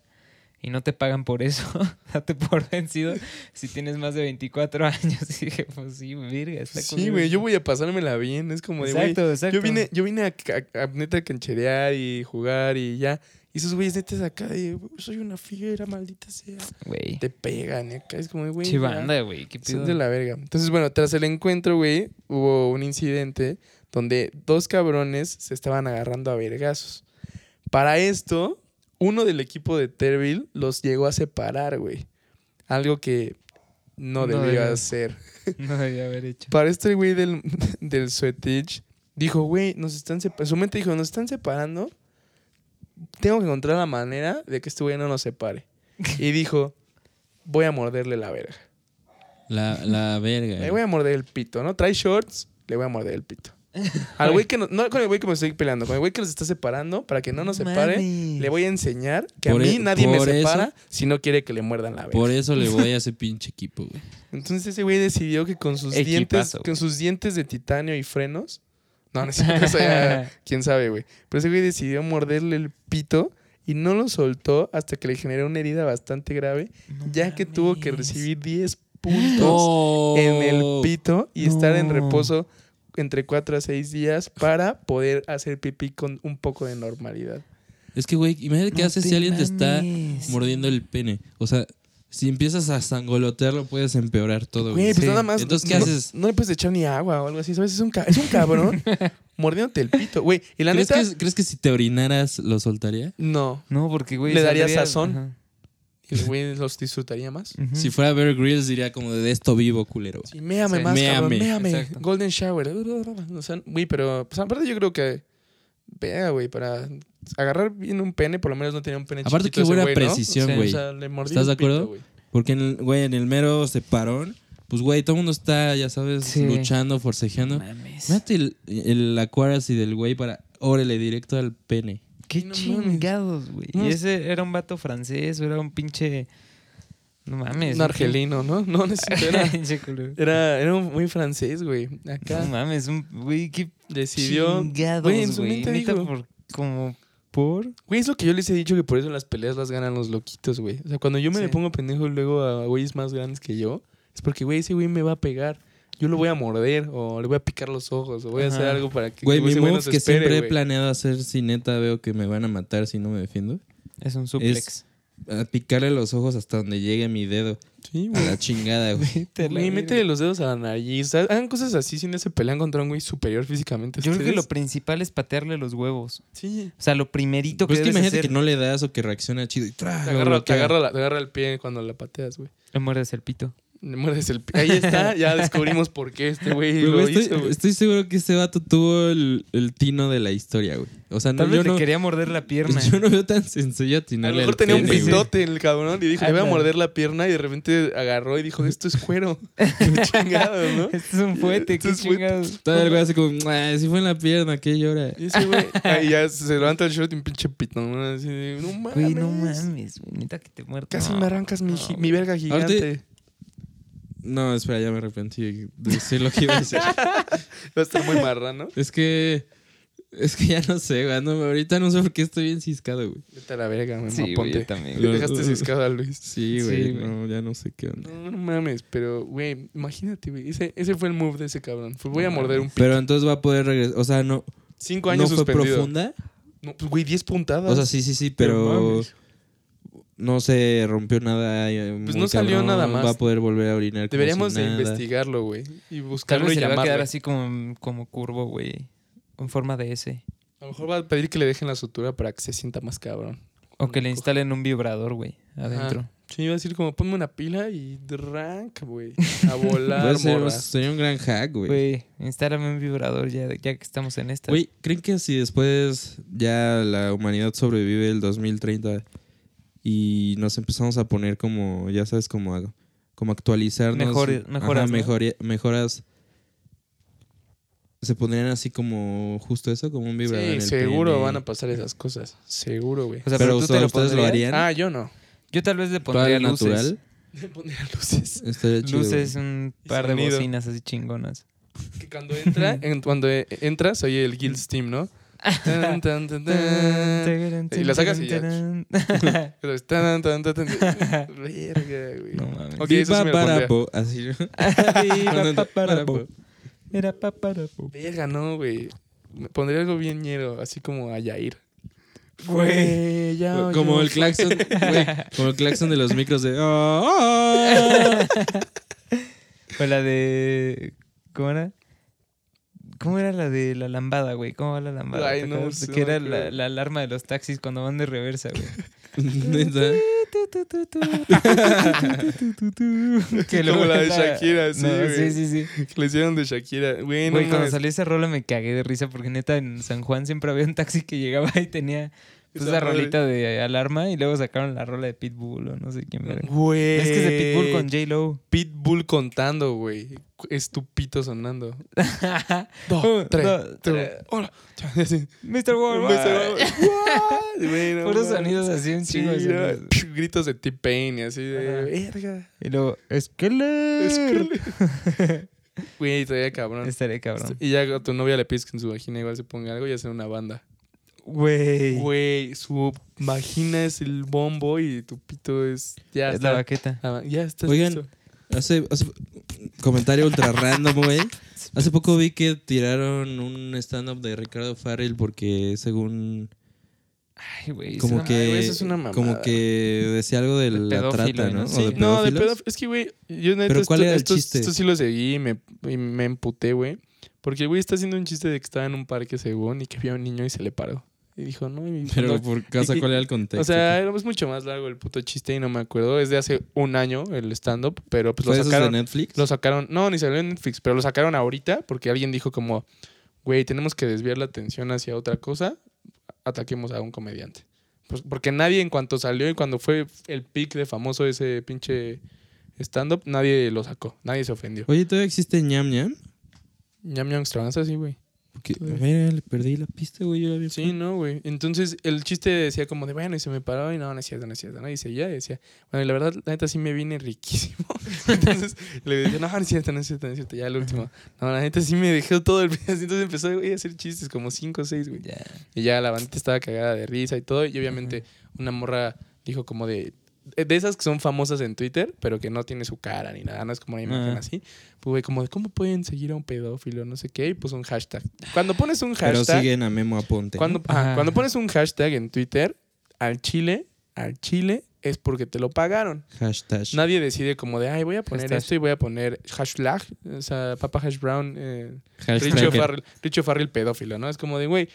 y no te pagan por eso, date por vencido si tienes más de 24 años. Y dije, pues sí, virga, está Sí, güey, yo voy a pasármela bien. Es como de, Exacto, exacto. yo vine, yo vine a, a- a neta cancherear y jugar y ya. Y esos güeyes netas acá de, "Güey, soy una fiera, maldita sea. Güey. Te pegan, y acá es como de, güey. Chivanda, güey. ¿Qué pido? de la verga. Entonces, bueno, tras el encuentro, güey, hubo un incidente donde dos cabrones se estaban agarrando a vergazos. Para esto, uno del equipo de Terville los llegó a separar, güey. Algo que no, No debió hacer. No debía haber hecho. Para esto, el güey del, del dijo, güey, nos están separando. Su mente dijo, nos están separando. Tengo que encontrar la manera de que este güey no nos separe. Y dijo, voy a morderle la verga. La, la verga. Le voy a morder el pito, ¿no? Trae shorts, le voy a morder el pito. Al güey que no, no con el güey que me estoy peleando, con el güey que nos está separando, para que no nos separe, Mames. le voy a enseñar que Por a mí e- nadie me por eso- separa si no quiere que le muerdan la verga. Por eso le voy a ese pinche equipo, güey. Entonces ese güey decidió que con sus Equipazo, dientes, güey. con sus dientes de titanio y frenos, no, no es cierto, eso ya, quién sabe, güey. Pero ese güey decidió morderle el pito y no lo soltó hasta que le generó una herida bastante grave, ya que tuvo que recibir 10 puntos en el pito y estar en No. reposo entre 4 a 6 días para poder hacer pipí con un poco de normalidad. Es que, güey, imagínate qué No haces si alguien te está mordiendo el pene. O sea, si empiezas a sangolotearlo, puedes empeorar todo, Güey, pues Sí. nada más. Entonces, ¿qué no, haces? No le puedes echar ni agua o algo así, ¿sabes? Es un, ca- es un cabrón mordiéndote el pito, güey. Y la ¿Crees, neta, que, ¿Crees que si te orinaras lo soltaría? no. No, porque, güey. Le daría sazón. Ajá. Y el güey los disfrutaría más. Si fuera Bear Grylls diría como de esto vivo, culero. Sí, méame Sí. más, cabrón, Méame. méame. Exacto. Golden shower. O sea, güey, pero pues aparte yo creo que vea, güey, para agarrar bien un pene, por lo menos no tenía un pene Aparte, chiquito qué ese buena güey, ¿no? precisión. O güey. sea, ¿Estás de acuerdo? Porque, en el, güey, en el mero separón, pues, güey, todo el mundo está, ya sabes, Sí. luchando, forcejeando. Mames. Mírate el, el Aquaracy del güey para, órale, directo al pene. Qué No chingados, güey. No. ¿Y ese era un vato francés o era un pinche. No mames. Un argelino, ¿no? No, no es cierto, era, era, era un muy francés, güey. Acá No mames, un. Güey, qué decidió. chingados, Güey, en su mente dijo- por, como por. Güey, es lo que yo les he dicho que por eso las peleas las ganan los loquitos, güey. O sea, cuando yo me Sí. le pongo pendejo luego a güeyes más grandes que yo, es porque, güey, ese güey me va a pegar. Yo lo voy a morder o le voy a picar los ojos o voy a hacer algo para que Güey, mi move que espere, siempre he planeado hacer si neta veo que me van a matar si no me defiendo. Es un suplex. A picarle los ojos hasta donde llegue mi dedo. Sí, A güey. la chingada, güey. Verga. métele los dedos a la nariz. Hagan cosas así si no se pelean contra un güey superior físicamente. a Yo creo que lo principal es patearle los huevos. Sí. O sea, lo primerito Pues que es que debes imagínate hacer. que no le das o que reacciona chido y ¡tra! Te agarra, te, agarra la- te agarra el pie cuando la pateas, güey. Le muerdes el pito. Le muerdes el pie. Ahí está, ya descubrimos por qué este güey lo estoy, hizo, güey. estoy seguro que este vato tuvo el, el tino de la historia, güey. O sea, no, Tal yo, vez le no, quería morder la pierna. yo no veo tan sencillo A atinarle lo mejor tenía un pene, güey. pitote el cabrón y dijo, le voy a morder la pierna y de repente agarró y dijo, esto es cuero. Qué chingado, ¿no? Este es un fuete, Esto qué es chingados. Todavía el güey así como, "Ah, si fue en la pierna, ¿qué llora? Y ese güey, ahí ya se levanta el short y un pinche pitón. ¿no? Así de, no mames. Güey, no mames, güey. Neta que te muerto. Casi No. me arrancas mi, verga gigante. Ahorita- No, espera, ya me arrepentí de decir lo que iba a decir. Va a estar muy marrano. es que... Es que ya no sé, güey. no, ahorita no sé por qué estoy bien ciscado, güey. Vete a la verga, me Sí, güey, yo también. Lo- Dejaste ciscado a Luis. Sí, Sí, güey. no, ya no sé qué onda. No, no mames, pero, güey, imagínate, güey. Ese, ese fue el move de ese cabrón. Fue, voy a No morder un pito. Pero entonces va a poder regresar. O sea, no, Cinco no años fue suspendido. profunda. No, pues, güey, diez puntadas. O sea, sí, sí, sí, Pero pero mames. No se rompió nada. Pues no salió cabrón, nada más. Va a poder volver a orinar. Deberíamos de investigarlo, güey. Y Tal buscarlo vez y se le va a llamarlo. quedar así como, como curvo, güey. En forma de S. A lo mejor va a pedir que le dejen la sutura para que se sienta más cabrón. O que le instalen un vibrador, güey, adentro. Sí, iba a decir como ponme una pila y rank, güey. A volar, Puede ser- morra. sería un gran hack, güey. Güey, instálame un vibrador ya, ya que estamos en esta. Güey, ¿creen que si después ya la humanidad sobrevive el 2030 y nos empezamos a poner como, ya sabes, como, a- como actualizarnos? Mejor- mejoras, Ajá, ¿no? mejori- mejoras. ¿Se pondrían así como justo eso? Como un vibrador en Sí, el seguro van a pasar esas cosas. Seguro, güey. O sea, pero pero, tú te ustedes- lo ustedes lo pondrías? harían. Ah, yo no. Yo tal vez le ¿Todo pondría luces. natural? Le pondría luces. Estaría chido, Luces, un par de bocinas así chingonas. Que cuando entra, en- cuando e- entras, oye el Guild Steam, ¿no? Tan, tan, tan, tan. Y la sacas y ya. Verga, güey. No mames. Ok, eso sí me lo así. Era paparapo. Verga, no, güey. Pondría algo bien ñero, así como a Yair. Güey, ya. Como yo- el claxon, güey, como el claxon de los micros de. "Ah, ah". O la de. ¿Cómo era? ¿Cómo era la de la lambada, güey? ¿Cómo va la lambada? Que era la, alarma de los taxis cuando van de reversa, güey. Que Como la de Shakira, sí, No, sí, sí, sí. Que le hicieron de Shakira. Güey, no cuando salió esa rola me cagué de risa porque neta en San Juan siempre había un taxi que llegaba y tenía pues, madre. rolita de alarma y luego sacaron la rola de Pitbull o no sé quién verga. Güey. Es que es de Pitbull con J-Lo. Pitbull contando, güey. Es tu pito sonando. Dos, tres, dos, tres. Hola. Mr. Worldwide. Puros mames. sonidos así, un chingo sonidos. gritos de T-Pain y así de verga. Y luego, Skeller. Es que- Güey, todavía cabrón. Estaré cabrón. Y ya a tu novia le pides que en su vagina igual se ponga algo y hacen una banda. Güey. Güey, su vagina es el bombo y tu pito es. Ya Es está. la baqueta. Ah, ya está. Oigan, listo. Hace, hace- comentario ultra random, güey. Hace poco vi que tiraron un stand-up de Ricardo Farrell porque según Ay, güey. como esa que Ay, güey, eso es una mamada. como que decía algo de De la trata, ¿no? ¿no? O Sí, de no, de pedófilos. pedófilo. Es que, güey, yo neta. Pero ¿cuál esto, era el esto- chiste? esto sí lo seguí y me, y me emputé, güey. Porque el güey está haciendo un chiste de que estaba en un parque según y que vio a un niño y se le paró. Y dijo, no, y Pero cuando- por causa, y- ¿cuál era el contexto? O sea, era es mucho más largo el puto chiste y no me acuerdo. Es de hace un año el stand-up, pero pues ¿Fue lo esos de sacaron. Netflix? Lo sacaron, no, ni salió en Netflix, pero lo sacaron ahorita porque alguien dijo como, güey, tenemos que desviar la atención hacia otra cosa, ataquemos a un comediante. Pues porque nadie en cuanto salió y cuando fue el pic de famoso ese pinche stand-up, nadie lo sacó, nadie se ofendió. Oye, ¿todavía existe ñam ñam? Ñam ñam extravaganza, sí, güey. Porque, mira, le perdí la pista, güey. Yo la había Sí, no, güey. Entonces el chiste decía como de, bueno, y se me paró y no, no es cierto, no es cierto, ¿no? Y seguía y decía, bueno, y la verdad, la neta sí me vine riquísimo. Entonces le decía, no, no es cierto, no es cierto, no es cierto. Ya el último, no, la neta sí me dejó todo el video. Entonces empezó güey, a hacer chistes, como cinco o seis, güey. Ya. Y ya la bandita estaba cagada de risa y todo. Y obviamente una morra dijo como de... De esas que son famosas en Twitter, pero que no tiene su cara ni nada, no es como una imagen Ah. así. Pues, güey, como de cómo pueden seguir a un pedófilo, no sé qué, y puso un hashtag. Cuando pones un Pero hashtag... siguen a Memo Aponte. Cuando, cuando pones un hashtag en Twitter, al chile, al chile, es porque te lo pagaron. Hashtag. Nadie decide como de, ay, voy a poner Hashtag. esto y voy a poner hashtag, o sea, Papa Hash Brown, eh. Richo, Farrell, Farrell pedófilo, ¿no? Es como de, güey,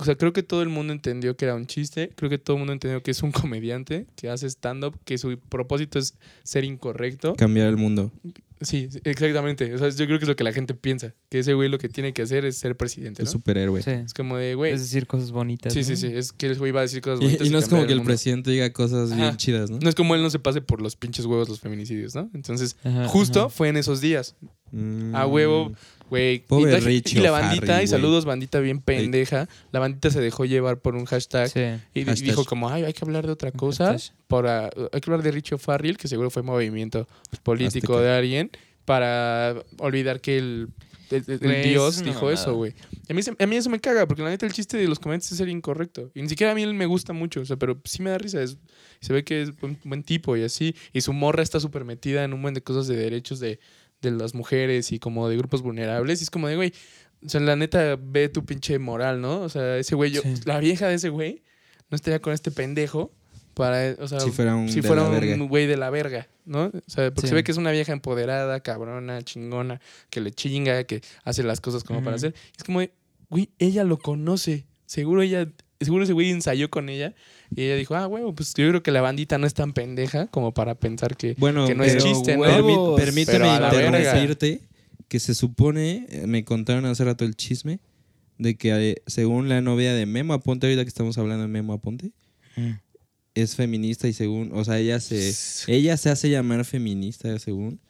o sea, creo que todo el mundo entendió que era un chiste, creo que todo el mundo entendió que es un comediante, que hace stand-up, que su propósito es ser incorrecto. Cambiar el mundo. Sí, exactamente. O sea, yo creo que es lo que la gente piensa, que ese güey lo que tiene que hacer es ser presidente, El ¿no? superhéroe. Sí. Es como de, güey, Es decir, cosas bonitas. Sí, ¿no? sí, sí. Es que el güey va a decir cosas Y, bonitas. y no es como que el presidente diga cosas bien chidas, ¿no? No es como él no se pase por los pinches huevos los feminicidios, ¿no? Entonces, Ajá, justo ajá. fue en esos días. Mm. A huevo, güey. Pobre y, la- Richie y la bandita, y saludos, bandita bien pendeja. La bandita se dejó llevar por un hashtag. Sí. Y Hashtag. dijo como, ay, hay que hablar de otra cosa. Para, hay que hablar de Richie Farrell, que seguro fue movimiento político Azteca. de alguien, para olvidar que el, el- el Güey, Dios dijo eso, güey. A mí, a mí eso me caga, porque la neta el chiste de los comediantes es ser incorrecto. Y ni siquiera a mí él me gusta mucho, o sea, pero sí me da risa. es- se ve que es buen, buen tipo y así. Y su morra está súper metida en un buen de cosas de derechos de, de las mujeres y como de grupos vulnerables. Y es como de, güey, o sea, la neta ve tu pinche moral, ¿no? O sea, ese güey, yo, Sí. la vieja de ese güey no estaría con este pendejo para, o sea, Si fuera un si fuera un güey de la verga, ¿no? O sea, porque Sí. se ve que es una vieja empoderada, cabrona, chingona, que le chinga, que hace las cosas como para hacer. Es como, güey, ella lo conoce. Seguro ella, seguro ese güey ensayó con ella y ella dijo, ah, huevo, pues yo creo que la bandita no es tan pendeja como para pensar que, Bueno, que no es chiste, ¿no? Huevos. permíteme interrumpirte que se supone, eh, me contaron hace rato el chisme, de que eh, según la novia de Memo Aponte, ahorita que estamos hablando de Memo Aponte, Mm. Es feminista y según, o sea, ella se, ella se hace llamar feminista según.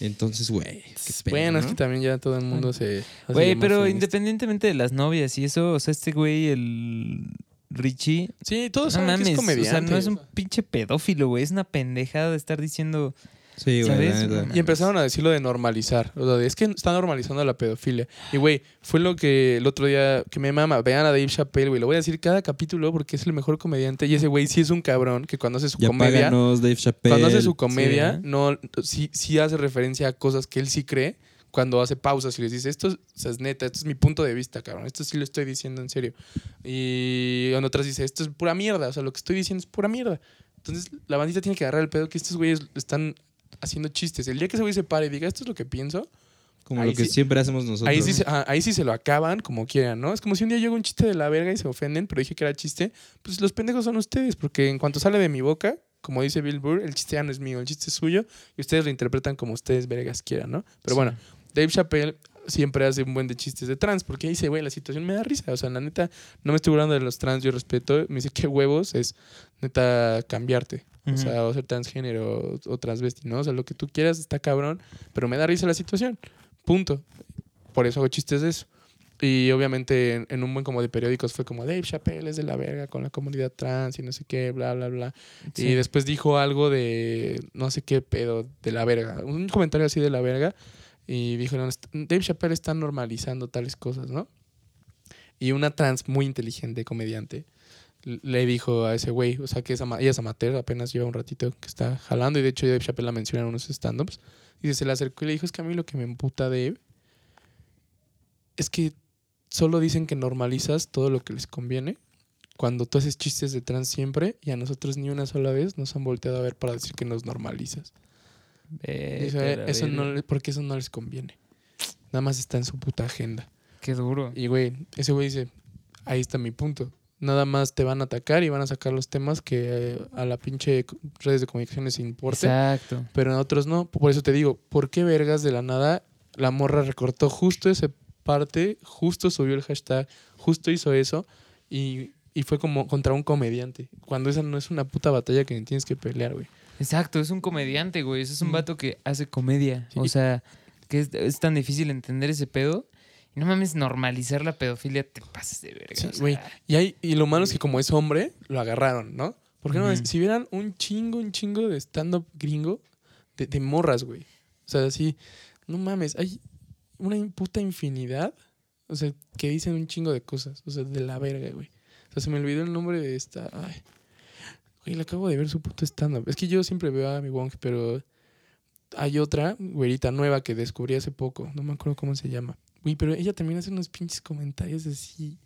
Entonces, güey. bueno, es ¿no? que también ya todo el mundo se... Güey, pero feminista. independientemente de las novias y eso, o sea, este güey, el Richie, Sí, todos no saben que mames, es o sea, no es un pinche pedófilo, güey, es una pendejada de estar diciendo, Sí, güey. Y empezaron a decirlo de normalizar. O sea, de, es que está normalizando la pedofilia. Y, güey, fue lo que el otro día que me mama. Vean a Dave Chappelle, güey. Lo voy a decir cada capítulo porque es el mejor comediante. Y ese güey sí es un cabrón que cuando hace su Ya comedia. páganos, Dave Chappelle. Cuando hace su comedia, Sí. no, sí, sí hace referencia a cosas que él sí cree. Cuando hace pausas y les dice, esto es, o sea, es neta, esto es mi punto de vista, cabrón. Esto sí lo estoy diciendo en serio. Y en otras dice, esto es pura mierda. O sea, lo que estoy diciendo es pura mierda. Entonces, la bandita tiene que agarrar el pedo que estos güeyes están haciendo chistes. El día que ese güey se pare y diga, esto es lo que pienso, Como Ahí lo que sí- siempre hacemos nosotros. Ahí sí, se, ah, ahí sí se lo acaban como quieran, ¿no? Es como si un día llega un chiste de la verga y se ofenden, pero dije que era chiste. Pues los pendejos son ustedes, porque en cuanto sale de mi boca, como dice Bill Burr, el chiste ya no es mío, el chiste es suyo y ustedes lo interpretan como ustedes vergas quieran, ¿no? Pero Sí. bueno, Dave Chappelle siempre hace un buen de chistes de trans, porque dice, güey, la situación me da risa. O sea, la neta, no me estoy burlando de los trans, yo respeto. Me dice, qué huevos es neta cambiarte. O Ujú. sea, o ser transgénero o, o transvesti, ¿no? O sea, lo que tú quieras está cabrón, pero me da risa la situación. Punto. Por eso hago chistes de eso. Y obviamente en, en un buen como de periódicos fue como Dave Chappelle es de la verga con la comunidad trans y no sé qué, bla, bla, bla. Sí. Y después dijo algo de no sé qué pedo de la verga. Un comentario así de la verga. Y est- Dave Chappelle está normalizando tales cosas, ¿no? Y una trans muy inteligente, comediante, le dijo a ese güey, o sea, que es ella es amateur, apenas lleva un ratito que está jalando. Y de hecho Dave Chappelle la menciona en unos stand-ups. Y se le acercó y le dijo, es que a mí lo que me emputa Dave es que solo dicen que normalizas todo lo que les conviene cuando tú haces chistes de trans siempre y a nosotros ni una sola vez nos han volteado a ver para decir que nos normalizas. Eso, a la eso no, porque eso no les conviene. Nada más está en su puta agenda. Qué duro. Y güey, ese güey dice, ahí está mi punto. Nada más te van a atacar y van a sacar los temas que eh, a la pinche redes de comunicación les importe, Exacto. pero a otros no. Por eso te digo, ¿por qué vergas de la nada la morra recortó justo esa parte, justo subió el hashtag, justo hizo eso y, y fue como contra un comediante? Cuando esa no es una puta batalla que tienes que pelear, güey. Exacto, es un comediante, güey. Ese es un Mm. vato que hace comedia. Sí. O sea, que es, es tan difícil entender ese pedo. Y no mames, normalizar la pedofilia, te pases de verga. Sí, o sea, güey. Y, hay, y lo malo es que como es hombre, lo agarraron, ¿no? Porque no, Ujú. si vieran un chingo, un chingo de stand-up gringo de, de morras, güey. O sea, así, no mames, hay una puta infinidad, o sea, que dicen un chingo de cosas, o sea, de la verga, güey. O sea, se me olvidó el nombre de esta. Ay, güey, le acabo de ver su puto stand-up. Es que yo siempre veo a mi Wong, pero hay otra güerita nueva que descubrí hace poco, no me acuerdo cómo se llama. Güey, pero ella también hace unos pinches comentarios así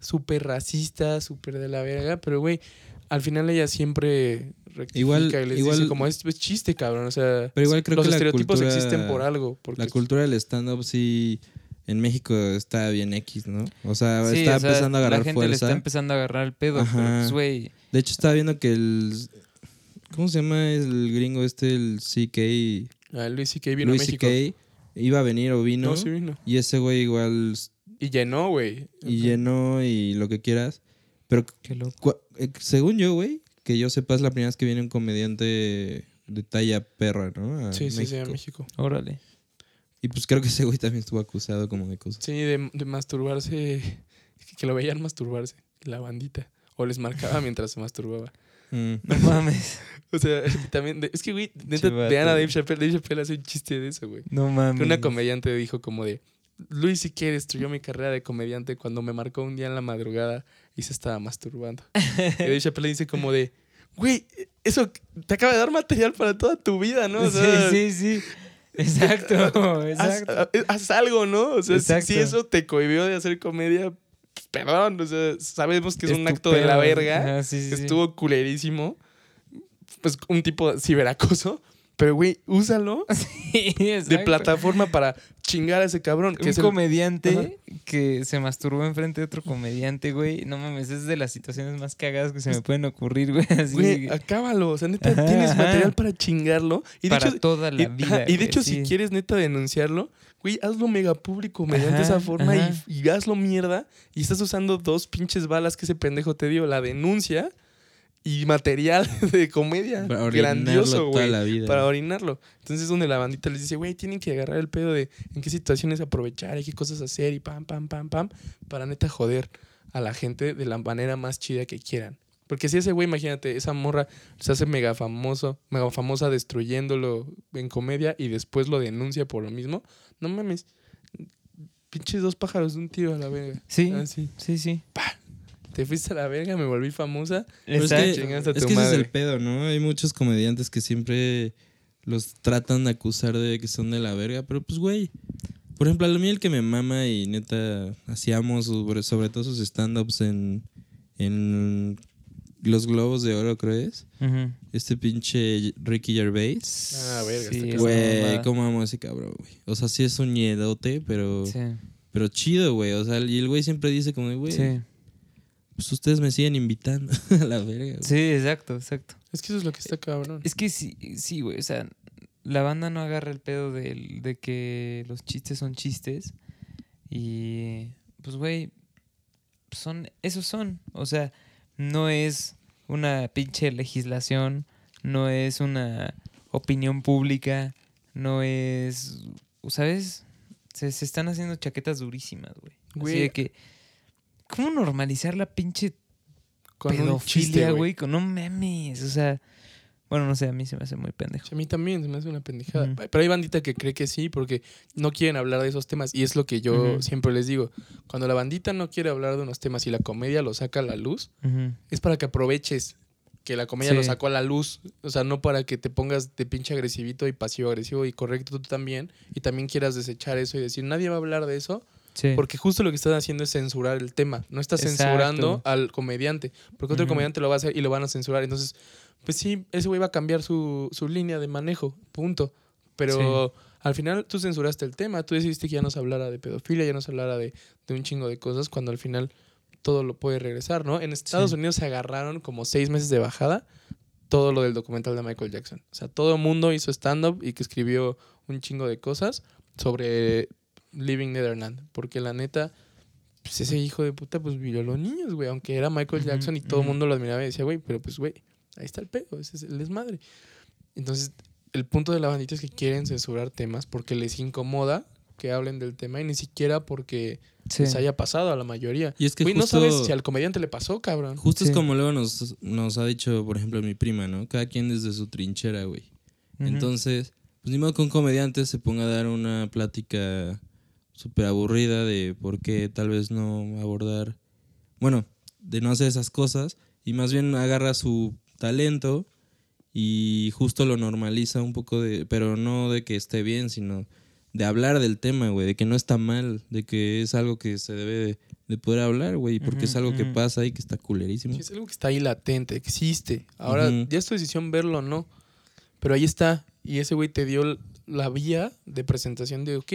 súper racistas, súper de la verga, pero güey, al final ella siempre rectifica Igual- y les igual- dice como es, es chiste, cabrón, o sea, Pero igual creo los que la estereotipos cultura- existen por algo, porque La cultura del stand-up sí en México está bien X, ¿no? O sea, sí, está o sea, empezando a agarrar La gente le fuerza. está empezando a agarrar el pedo. Pero, pues, güey. De hecho, estaba viendo que el. ¿Cómo se llama el gringo este? El CK. Ah, Luis C.K. vino Luis a México. CK. Iba a venir o vino. No, sí vino. Y ese güey igual. Y llenó, güey. Y llenó y lo que quieras. Pero Qué loco. eh, según yo, güey, que yo sepa, es la primera vez que viene un comediante de talla perra, ¿no? A Sí, sí, sí, a México. México. Órale. Y pues creo que ese güey también estuvo acusado como de cosas. Sí, de, de masturbarse, que lo veían masturbarse, la bandita. O les marcaba mientras se masturbaba. Mm. No mames. O sea, también, de- es que, güey, neta, vean a Dave. Chappelle. Dave Chappelle hace un chiste de eso, güey. No mames. Que una comediante dijo como de, Luis si que destruyó mi carrera de comediante cuando me marcó un día en la madrugada y se estaba masturbando. y Dave Chappelle dice como de, güey, eso te acaba de dar material para toda tu vida, ¿no? O sea, sí, sí, sí. Exacto, exacto. haz algo, ¿no? O sea, si- eso te cohibió de hacer comedia, pues, perdón, o sea, sabemos que es, un acto de la verga. Sí, sí. Estuvo culerísimo. Pues un tipo de ciberacoso. Pero, güey, úsalo Sí, de plataforma para chingar a ese cabrón. Que un es el- comediante que se masturbó enfrente de otro comediante, güey. No mames, es de las situaciones más cagadas que se me pueden ocurrir, güey. Así Güey, que- acábalo. O sea, neta, Ajá, tienes material para chingarlo. Y de para hecho, toda la y, vida. y de güey, hecho si quieres neta denunciarlo, güey, hazlo mega público mediante Ajá, esa forma y- y, hazlo mierda. Y estás usando dos pinches balas que ese pendejo te dio: la denuncia y material de comedia. Para Grandioso, güey. Para orinarlo. Entonces es donde la bandita les dice, güey, tienen que agarrar el pedo de en qué situaciones aprovechar y qué cosas hacer y pam, pam, pam, pam, para neta joder a la gente de la manera más chida que quieran. Porque si ese güey, imagínate, esa morra se hace mega famoso, mega famosa destruyéndolo en comedia y después lo denuncia por lo mismo, no mames. Pinches dos pájaros de un tiro a la verga. Sí, Así. sí, sí. Te fuiste a la verga, me volví famosa. Es Exacto. que, Chingaste a es tu que ese es el pedo, ¿no? Hay muchos comediantes que siempre los tratan de acusar de que son de la verga, pero pues, güey. Por ejemplo, a mí el que me mama y neta hacíamos sobre, sobre todo sus stand-ups en, en los Globos de Oro, creo es. Este pinche Ricky Gervais. Ah, verga, Sí, Güey, cómo amo a ese cabrón, güey. O sea, sí es un miedote, pero, Sí, pero chido, güey. O sea, y el güey siempre dice como, güey, sí. Pues ustedes me siguen invitando a la verga. güey. Sí, exacto, exacto. Es que eso es lo que está cabrón. Es que sí, sí, güey. O sea, la banda no agarra el pedo del- de, que los chistes son chistes. Y, pues, güey, son, esos son. O sea, no es una pinche legislación, no es una opinión pública, no es, ¿sabes? Se, se están haciendo chaquetas durísimas, güey. Así de que, ¿cómo normalizar la pinche Con pedofilia, güey. no memes, o sea, bueno, no sé, a mí se me hace muy pendejo. A mí también se me hace una pendejada. Pero hay bandita que cree que sí porque no quieren hablar de esos temas. Y es lo que yo siempre les digo. Cuando la bandita no quiere hablar de unos temas y la comedia lo saca a la luz, es para que aproveches que la comedia Sí. lo sacó a la luz. O sea, no para que te pongas de pinche agresivito y pasivo-agresivo y correcto tú también. Y también quieras desechar eso y decir, nadie va a hablar de eso. Sí. Porque justo lo que están haciendo es censurar el tema. No estás Exacto. censurando al comediante. Porque otro comediante lo va a hacer y lo van a censurar. Entonces, pues sí, ese güey va a cambiar su, su línea de manejo. Punto. Pero al final tú censuraste el tema. Tú decidiste que ya no se hablara de pedofilia, ya no se hablara de, de un chingo de cosas, cuando al final todo lo puede regresar, ¿no? En Estados Sí. Unidos se agarraron como seis meses de bajada todo lo del documental de Michael Jackson. O sea, todo el mundo hizo stand-up y que escribió un chingo de cosas sobre Living Netherland. Porque la neta, pues ese hijo de puta, pues violó niños, güey. Aunque era Michael Jackson y todo el mundo lo admiraba y decía, güey, pero pues, güey, ahí está el pedo, ese es el desmadre. Entonces, el punto de la bandita es que quieren censurar temas porque les incomoda que hablen del tema y ni siquiera porque Sí. les haya pasado a la mayoría. Y es que Güey, no justo, sabes si al comediante le pasó, cabrón. justo Sí. es como luego nos, nos ha dicho, por ejemplo, mi prima, ¿no? Cada quien desde su trinchera, güey. Entonces, pues ni modo que un comediante se ponga a dar una plática súper aburrida de por qué tal vez no abordar, bueno, de no hacer esas cosas y más bien agarra su talento y justo lo normaliza un poco de, pero no de que esté bien, sino de hablar del tema, güey, de que no está mal, de que es algo que se debe de, de poder hablar, güey, porque es algo que pasa y que está culerísimo. Sí, es algo que está ahí latente, existe. Ahora ya es tu decisión verlo o no. Pero ahí está. Y ese güey te dio la vía de presentación de, ok,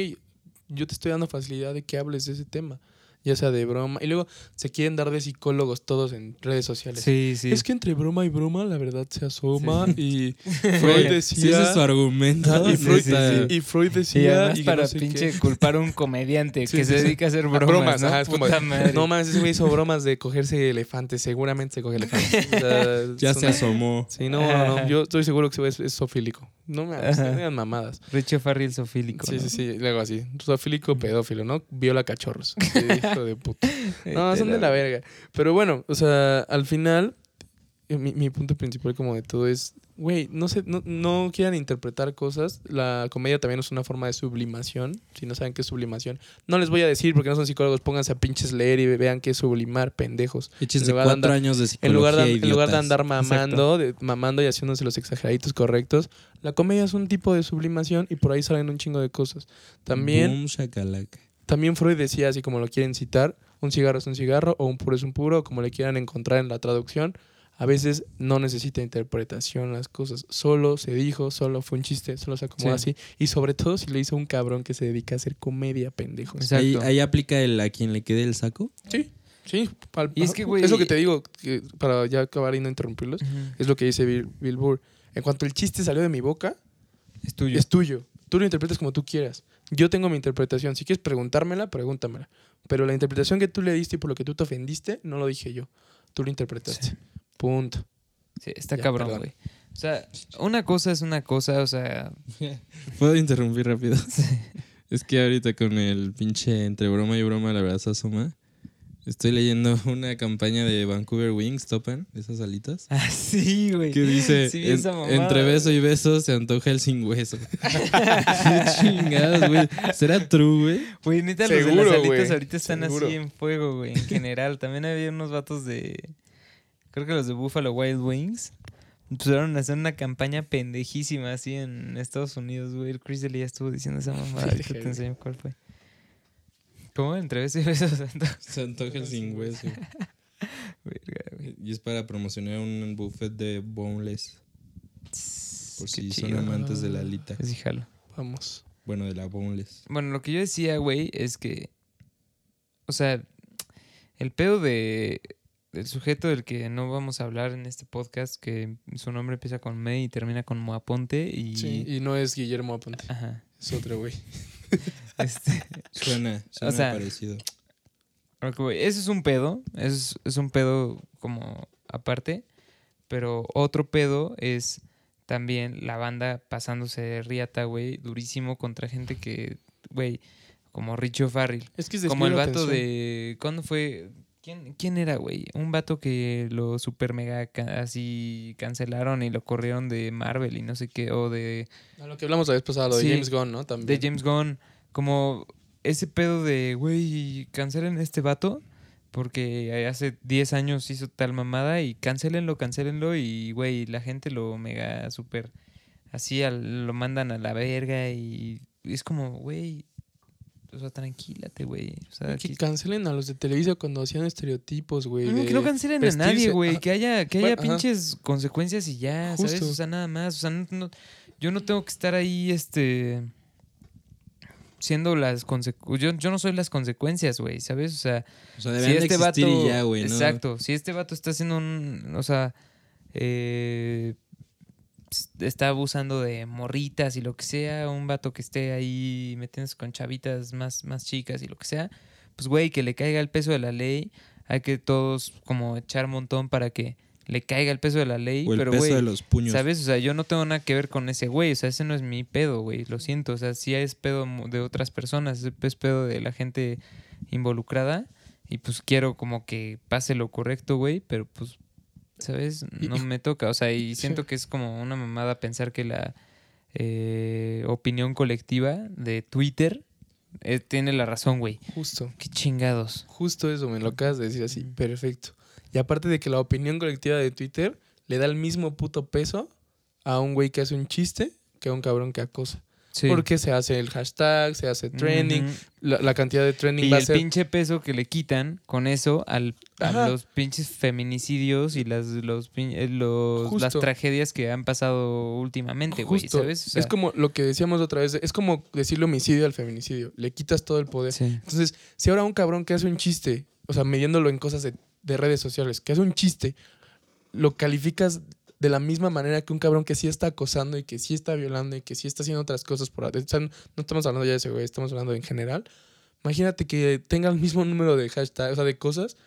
yo te estoy dando facilidad de que hables de ese tema. Ya sea de broma. Y luego se quieren dar de psicólogos todos en redes sociales. Sí, sí. Es que entre broma y broma la verdad se asoma. Y Freud si ese decía... es su argumento. Ah, y, Sí, Freud, sí, sí. y Freud Y decía... además y que para no sé qué. pinche culpar a un comediante Sí, que sí, se sí. dedica a hacer A bromas, bromas, ¿no? ajá, es como. No más, ese güey hizo bromas de cogerse elefantes. Seguramente se coge elefantes. O sea, Ya se una- asomó. Sí, no, no, no. Yo estoy seguro que ese es, es zoofílico. No me digan mamadas. Richo Farrell sofílico. Sí, ¿no? sí, sí. Luego así. Zoofílico, pedófilo, ¿no? Viola cachorros. Qué hijo de puta. No, son de la verga. Pero bueno, o sea, al final, eh, mi, mi punto principal como de todo es, güey, no, sé, no, no quieran interpretar cosas. La comedia también es una forma de sublimación. Si no saben qué es sublimación, no les voy a decir porque no son psicólogos. Pónganse a pinches leer y vean qué es sublimar, pendejos. En lugar de cuatro andar- años de En psicología, lugar, de, en lugar de andar mamando, de- mamando y haciéndose los exageraditos correctos, la comedia es un tipo de sublimación y por ahí salen un chingo de cosas. También, Boom. También Freud decía, así como lo quieren citar, un cigarro es un cigarro o un puro es un puro, como le quieran encontrar en la traducción. A veces no necesita interpretación las cosas. Solo se dijo, solo fue un chiste, solo se acomoda Sí. así. Y sobre todo si lo hizo un cabrón que se dedica a hacer comedia, pendejos. Exacto. Ahí, ahí aplica el a quien le quede el saco. Sí, sí. pal- Y es que, güey- Es lo que te digo, que para ya acabar y no interrumpirlos. Es lo que dice Bill, Bill Burr. En cuanto el chiste salió de mi boca, Es tuyo. es tuyo. Tú lo interpretas como tú quieras. Yo tengo mi interpretación. Si quieres preguntármela, pregúntamela. Pero la interpretación que tú le diste y por lo que tú te ofendiste, no lo dije yo. Tú lo interpretaste. Sí. Punto. Sí, está Ya, cabrón, güey. O sea, una cosa es una cosa, o sea, ¿Puedo interrumpir rápido? Es que ahorita con el pinche entre broma y broma la verdad se asoma. Estoy leyendo una campaña de Vancouver Wings, topan, esas alitas. Ah, sí, güey. Que dice, Sí, "En- entre beso y beso se antoja el sin hueso. Qué chingados, güey. ¿Será true, güey? Güey, neta, los de Seguro, las alitas güey. ahorita están Seguro. así en fuego, güey, en general. También había unos vatos de. Creo que los de Buffalo Wild Wings. Empezaron a hacer una campaña pendejísima así en Estados Unidos, güey. El Chris D'Elia ya estuvo diciendo esa mamada. Te enseño cuál fue. ¿Cómo? Entre besos y besos. Verga, Se antoja el sin hueso. güey. Y es para promocionar un buffet de boneless. Por Qué si son chido. amantes de la alita. Sí, jalo. Vamos. Bueno, de la boneless. Bueno, lo que yo decía, güey, es que. O sea, el pedo de. El sujeto del que no vamos a hablar en este podcast, que su nombre empieza con Me y termina con Moaponte y. Sí, y no es Guillermo Aponte, Ajá. es otro güey. Este, Suena, suena sea, parecido. Ese es un pedo. Es, es un pedo como aparte. Pero otro pedo es también la banda pasándose de riata, güey, durísimo contra gente que, güey, como Richo Farrell. Es que es Como el vato atención. de. ¿Cuándo fue? ¿Quién, quién era, güey? Un vato que lo super mega ca- así cancelaron y lo corrieron de Marvel y no sé qué. O de, A lo que hablamos la vez pasada, lo de. James Gunn, ¿no? También. de James Gunn. Como ese pedo de, güey, cancelen este vato. Porque hace 10 años hizo tal mamada y cancelenlo, cancelenlo. Y, güey, la gente lo mega super. Así al- lo mandan a la verga y es como, güey. O sea, tranquilate, güey. O sea, Que aquí- cancelen a los de Televisa cuando hacían estereotipos, güey. No, que no cancelen a nadie, güey. Que haya, que haya Bueno, ajá. pinches consecuencias y ya, ¿sabes? O sea, nada más. O sea, no- no- yo no tengo que estar ahí, este. Siendo las consecuencias. Yo, yo no soy las consecuencias, güey, ¿sabes? O sea, O sea, si este existir vato. y ya, güey, ¿no? Exacto. Si este vato está haciendo un. O sea. eh, está abusando de morritas y lo que sea. Un vato que esté ahí metiéndose con chavitas más, más chicas y lo que sea. Pues, güey, que le caiga el peso de la ley. Hay que todos como echar montón para que le caiga el peso de la ley. O el pero, peso güey, de los puños. ¿Sabes? O sea, yo no tengo nada que ver con ese güey. O sea, ese no es mi pedo, güey. Lo siento. O sea, sí es pedo de otras personas. Es pedo de la gente involucrada. Y pues quiero como que pase lo correcto, güey. Pero pues, ¿sabes? No me toca. O sea, y siento que es como una mamada pensar que la eh, opinión colectiva de Twitter eh, tiene la razón, güey. Justo. Qué chingados. Justo eso, me lo acabas de decir así. Perfecto. Y aparte de que la opinión colectiva de Twitter le da el mismo puto peso a un güey que hace un chiste que a un cabrón que acosa. Sí. Porque se hace el hashtag, se hace trending, la, la cantidad de trending Y va a el ser... pinche peso que le quitan con eso al, a los pinches feminicidios y las, los, eh, los- las tragedias que han pasado últimamente, güey, Justo. ¿sabes? O sea, es como lo que decíamos otra vez, es como decirle homicidio al feminicidio, le quitas todo el poder. sí. Entonces, si ahora un cabrón que hace un chiste, o sea, midiéndolo en cosas de, de redes sociales, que hace un chiste, lo calificas de la misma manera que un cabrón que sí está acosando y que sí está violando y que sí está haciendo otras cosas por... o sea, no estamos hablando ya de ese güey, estamos hablando en general. Imagínate que tenga el mismo número de hashtags, o sea, de cosas,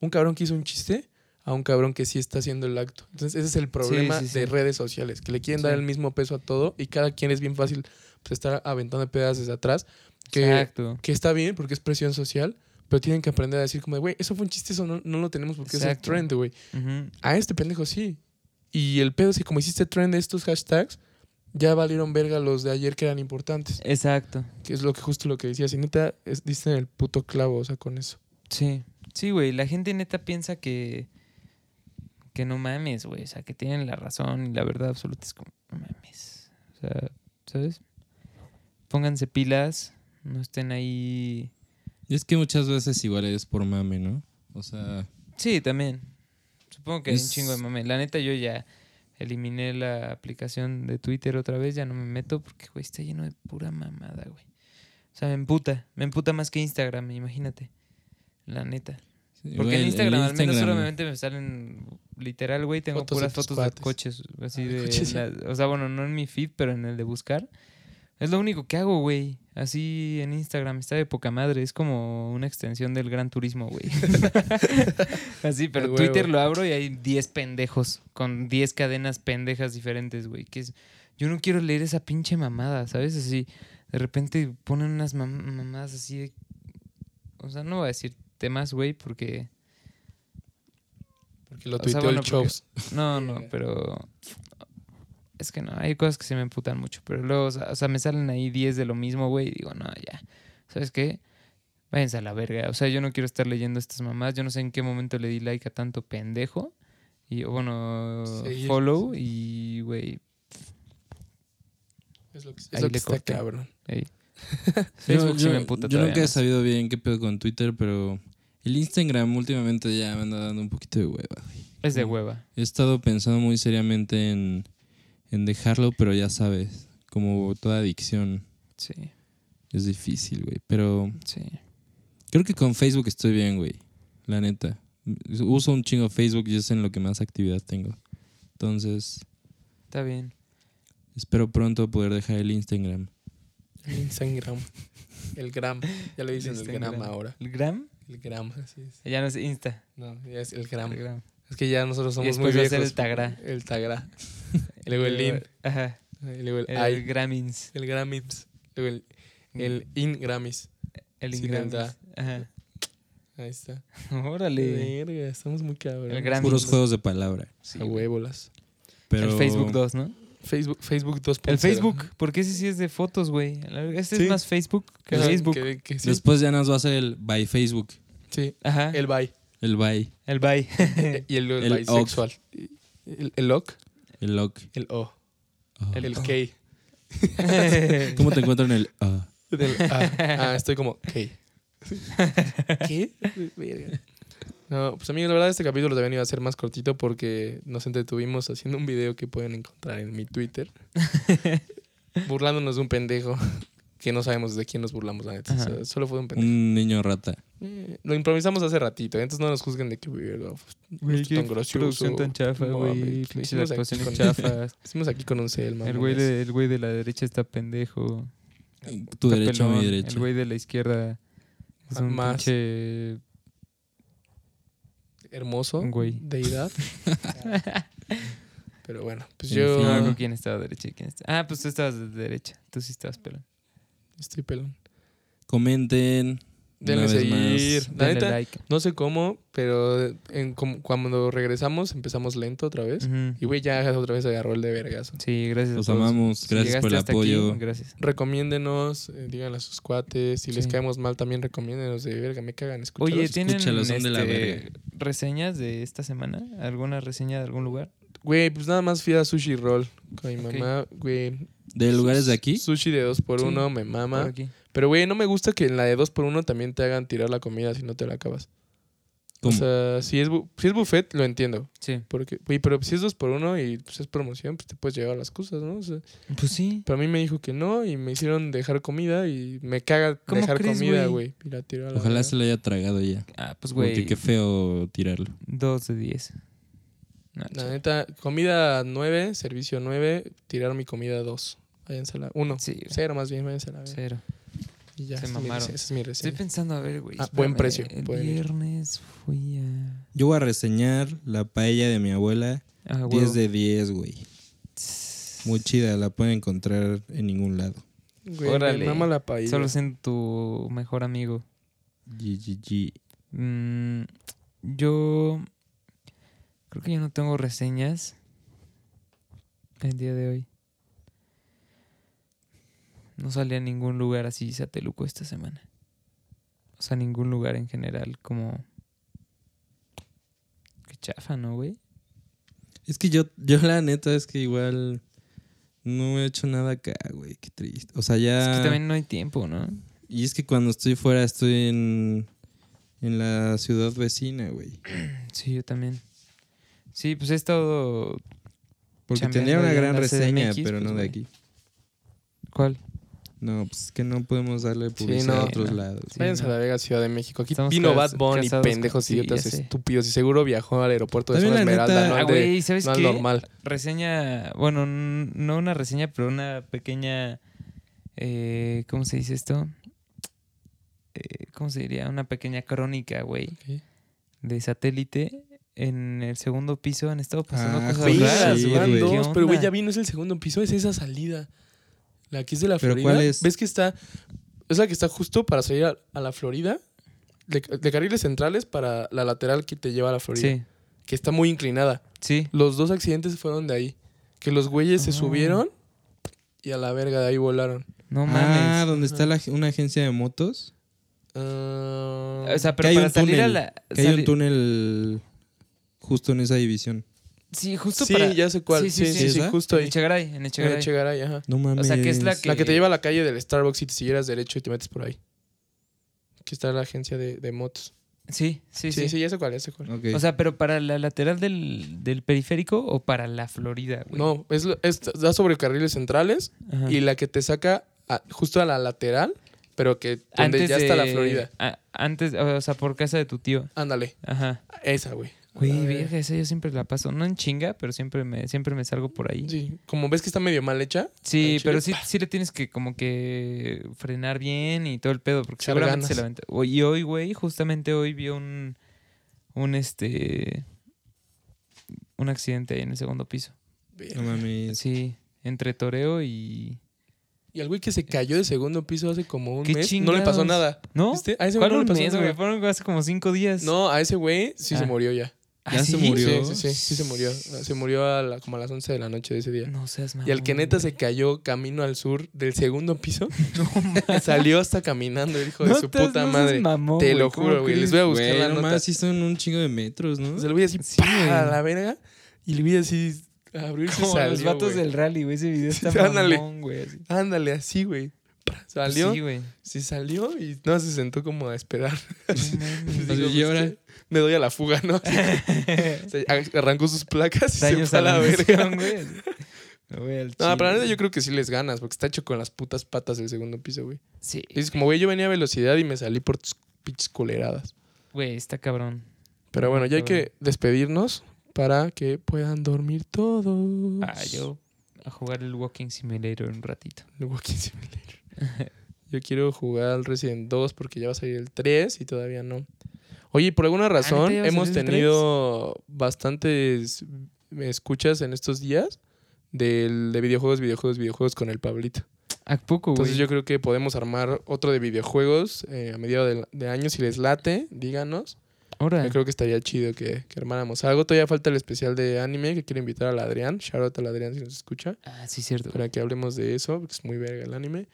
un cabrón que hizo un chiste a un cabrón que sí está haciendo el acto. Entonces, ese es el problema sí, sí. de redes sociales, que le quieren dar el mismo peso a todo y cada quien es bien fácil pues, estar aventando pedazos desde atrás. Que, Exacto. que está bien porque es presión social, pero tienen que aprender a decir como, güey, eso fue un chiste, eso no, no lo tenemos porque es el Exacto. trend, güey. A este pendejo sí. Y el pedo es que como hiciste trend de estos hashtags, ya valieron verga los de ayer que eran importantes. Exacto. Que es lo que justo lo que decías. Y neta, es, diste en el puto clavo, o sea, con eso. Sí. Sí, güey. La gente neta piensa que. Que no mames, güey. O sea, que tienen la razón y la verdad absoluta es como, no mames. O sea, ¿sabes? Pónganse pilas. No estén ahí. Y es que muchas veces igual es por mame, ¿no? O sea, Sí, también. Supongo que hay un Es- chingo de mame. La neta, yo ya eliminé la aplicación de Twitter otra vez. Ya no me meto porque, güey, está lleno de pura mamada, güey. O sea, me emputa. Me emputa más que Instagram, imagínate. La neta. Porque güey, en Instagram, al menos Instagram- solamente me salen literal, güey, tengo Fotos puras fotos de coches, así Ah, de la- o sea, bueno, no en mi feed, pero en el de buscar. Es lo único que hago, güey. Así en Instagram está de poca madre, es como una extensión del Gran Turismo, güey. así, pero. Twitter lo abro y hay 10 pendejos con 10 cadenas pendejas diferentes, güey, que es yo no quiero leer esa pinche mamada, ¿sabes? Así de repente ponen unas mam- mamadas así de o sea, no voy a decir temas, güey, porque... Porque lo O sea, tuiteó bueno, el porque- Chops. No, no, pero... Es que no, hay cosas que se me emputan mucho, pero luego, o sea, o sea, me salen ahí 10 de lo mismo, güey, y digo, no, ya, ¿sabes qué? Váyanse a la verga. O sea, yo no quiero estar leyendo estas mamás. Yo no sé en qué momento le di like a tanto pendejo. Y, bueno, follow. sí. Y, güey, Es lo que, es Ahí lo le que está corté. cabrón. ey. Yo, Facebook sí yo- me emputa yo todavía nunca he sabido bien qué pedo con Twitter, pero el Instagram últimamente ya me anda dando un poquito de hueva. güey. Es de hueva. He estado pensando muy seriamente en, en dejarlo, pero ya sabes, como toda adicción Sí, es difícil, güey. Pero sí. creo que con Facebook estoy bien, güey. La neta. Uso un chingo Facebook y es en lo que más actividad tengo. Entonces, Está bien. espero pronto poder dejar el Instagram. El Instagram. El gram. Ya le dicen el gram ahora. ¿El gram? El gram, así es. Ya no es Insta. No, ya es el gram. El gram. Es que ya nosotros Y somos muy después va a viejos. ser el tagra. El tagra. Y luego el in. Ajá. Y luego el El ay. gramins. El grammys. Luego el, el in grammys. El ingramis. da. Ajá. Ahí está. Órale. Verga, estamos muy Grammys. Puros juegos de palabra. Sí, A huevolas. Pero El Facebook 2, ¿no? Facebook, Facebook 2.0. El Facebook, porque ese sí es de fotos, güey. Este Sí. es más Facebook que Ajá, Facebook. que- que sí. Después ya nos va a hacer el by Facebook. Sí. Ajá. El bye. El by. El bye. y el, El bisexual. El, el lock. El lock. El o. Oh. El- El K. ¿Cómo te encuentran el ah? Del A. Ah, estoy como K. ¿Qué? No, pues amigos, la verdad este capítulo también iba a ser más cortito porque nos entretuvimos haciendo un video que pueden encontrar en mi Twitter. burlándonos de un pendejo que no sabemos de quién nos burlamos, la neta. O sea, Ajá. solo fue un pendejo. Un niño rata. Eh, lo improvisamos hace ratito, entonces no nos juzguen de que verga, pues, Güey, qué tan gracioso. producción tan chafa, No, güey. Pinches hicimos aquí actuaciones con- chafas. Hicimos aquí con un cel, El güey, de, el güey de la derecha está pendejo. Tu Está derecha, pelón. mi derecha. El güey de la izquierda es un más. pinche... Hermoso. Güey. Deidad. Pero bueno, pues En yo fin. No, quién estaba derecha y quién estaba... Ah, pues tú estabas de derecha. Tú sí estabas pelón. Estoy pelón. Comenten. Denle una vez más. seguir. La Denle neta, like. no sé cómo, pero en, como- cuando regresamos empezamos lento otra vez. Y güey, ya otra vez agarró el de vergazo. Sí, gracias Los a todos. amamos. Si Gracias por llegaste el hasta aquí, apoyo. gracias. Recomiéndenos, eh, díganle a sus cuates. Si les caemos mal, también recomiéndenos de verga. Me cagan, escúchalos. Oye, ¿tienen escúchalos, de la este, verga. reseñas de esta semana? ¿Alguna reseña de algún lugar? Güey, pues nada más fui a Sushi Roll con mi mamá, güey. ¿De lugares de aquí? Sushi de 2 por Sí, 1 me mama. aquí. Pero, güey, no me gusta que en la de 2 por 1 también te hagan tirar la comida si no te la acabas. ¿Cómo? O sea, si es, si es buffet, lo entiendo. Sí. Porque, güey, pero si es 2 por 1 y pues, es promoción, pues te puedes llevar las cosas, ¿no? O sea, Pues sí. pero a mí me dijo que no y me hicieron dejar comida y me caga ¿Cómo dejar crees, comida, güey? Y la a la Ojalá se lo haya tragado ya. Ah, pues Porque güey. qué feo tirarlo. Dos de diez. No, La chido. neta, comida 9, servicio 9, tirar mi comida 2. Váyanse a la 1. Sí, güey. Cero más bien, váyanse a la. Cero. Y ya, Se es mamaron. esa es mi Estoy reseña. pensando, a ver, güey. Ah, buen precio, El pueden ir. viernes fui a. Yo voy a reseñar la paella de mi abuela. Ah, 10 huevo. de 10, güey. Muy chida, la pueden encontrar en ningún lado. Güey, Órale. me mama la paella. Solo siendo tu mejor amigo. GGG. Mm, yo. Creo que yo no tengo reseñas. El día de hoy. No salí a ningún lugar así sateluco esta semana. O sea, ningún lugar en general como. Qué chafa, ¿no, güey? Es que yo, yo la neta es que igual no he hecho nada acá, güey. Qué triste. O sea, ya... Es que también no hay tiempo, ¿no? Y es que cuando estoy fuera estoy en, en la ciudad vecina, güey. Sí, yo también. Sí, pues he estado. Porque tenía una gran reseña, pero pues, no de aquí. ¿Cuál? No, pues es que no podemos darle publicidad no. a otros no. lados. Sí, Váyanse no. a la Vega, Ciudad de México. Aquí Estamos vino Bad Bunny, pendejos sí, idiotas sé. estúpidos. Y seguro viajó al aeropuerto de Zona Esmeralda, neta- no Ah, al de- güey, ¿sabes no qué? normal. Reseña, bueno, no una reseña, pero una pequeña, eh, ¿cómo se dice esto? Eh, ¿Cómo se diría? Una pequeña crónica, güey, de satélite. En el segundo piso han estado pasando Ah, cosas raras, sí, güey. van güey. ¿Qué dos, pero güey, ya vino, es el segundo piso, es esa salida. La que es de la ¿Pero Florida. cuál es? ¿Ves que está? Es la que está justo para salir a, a la Florida. de, de carriles centrales para la lateral que te lleva a la Florida. Sí, Que está muy inclinada. sí. Los dos accidentes fueron de ahí. Que los güeyes se Ah. subieron y a la verga de ahí volaron. No Ah, mames. donde está la, una agencia de motos. Ah, o sea, pero para salir a la... Que hay un túnel justo en esa división. Sí, justo sí, para... ya sé cuál. Sí, Sí, sí, sí, sí. sí, ¿Esa? justo En ahí. Echegaray, en En Echegaray. Echegaray, ajá. No mames. sea, que es la que- La que te lleva a la calle del Starbucks y te siguieras derecho y te metes por ahí. Que está la agencia de, de motos. Sí, sí, Sí, sí, sí. ya sé cuál, ya sé cuál. O sea, pero para la lateral del, del periférico o para la Florida, güey. No, es, lo- es- da sobre carriles centrales Ajá. y la que te saca a- justo a la lateral, pero que donde antes ya está la de- Florida. a- antes, o sea, por casa de tu tío. Ándale, Ajá. esa, güey. Güey, A ver. verga, esa yo siempre la paso. No en chinga, pero siempre me, siempre me salgo por ahí. Sí, Sí, como ves que está medio mal hecha. chile, pero sí, sí le tienes que como que frenar bien y todo el pedo, porque seguramente se la aventó. O- Y hoy, güey, justamente hoy vi un, un este, un accidente ahí en el segundo piso. No mames. Sí, entre toreo y... Y al güey que se cayó de segundo piso hace como un ¿Qué mes, no le pasó nada. ¿No? ¿Viste? A ese güey ¿Cuál no le pasó mes, nada. Fueron hace como cinco días. No, a ese güey sí se Ah. murió ya. ¿Ah, ya se sí? murió. Sí, sí, sí, sí se murió. Se murió a la- como a las 11 de la noche de ese día. No seas Y al que mamón, neta se cayó camino al sur del segundo piso, salió hasta caminando, el hijo de No su puta no madre. mamón, Te lo ¿cómo juro, güey. Les voy a buscar Güey, la nomás nota. sí son un chingo de metros, ¿no? Se lo vi así, Sí, a la verga. Y le vi así abrir Como los vatos del rally, güey. Ese video está Sí, ándale. mamón, güey. así. Ándale, así, güey. ¡Pra! Salió, Sí, güey. sí salió y no se sentó como a esperar. No mames. Digo, ¿y ahora? pues, Me doy a la fuga, ¿no? O sea, arrancó sus placas y Daños se fue a la verga. güey. No, pero chile. neta yo creo que sí les ganas, porque está hecho con las putas patas del segundo piso, güey. Sí. Dices, como, güey, yo venía a velocidad y me salí por tus pinches culeradas. Güey, está cabrón. Pero bueno, ya hay que despedirnos para que puedan dormir todos. Ah, yo a jugar el Walking Simulator un ratito. El Walking Simulator. Yo quiero jugar al Resident 2 porque ya va a salir el 3 y todavía no. Oye, por alguna razón Ah, a hemos tenido bastantes escuchas en estos días del, de videojuegos, videojuegos, videojuegos con el Pablito. ¿A poco, güey? Entonces yo creo que podemos armar otro de videojuegos eh, a mediados de, de año. Si les late, díganos. Ahora. Yo creo que estaría chido que, que armáramos algo. Todavía falta el especial de anime que quiero invitar al Adrián. Shout out al Adrián si nos escucha. Ah, sí, cierto. Para que hablemos de eso, porque es muy verga el anime.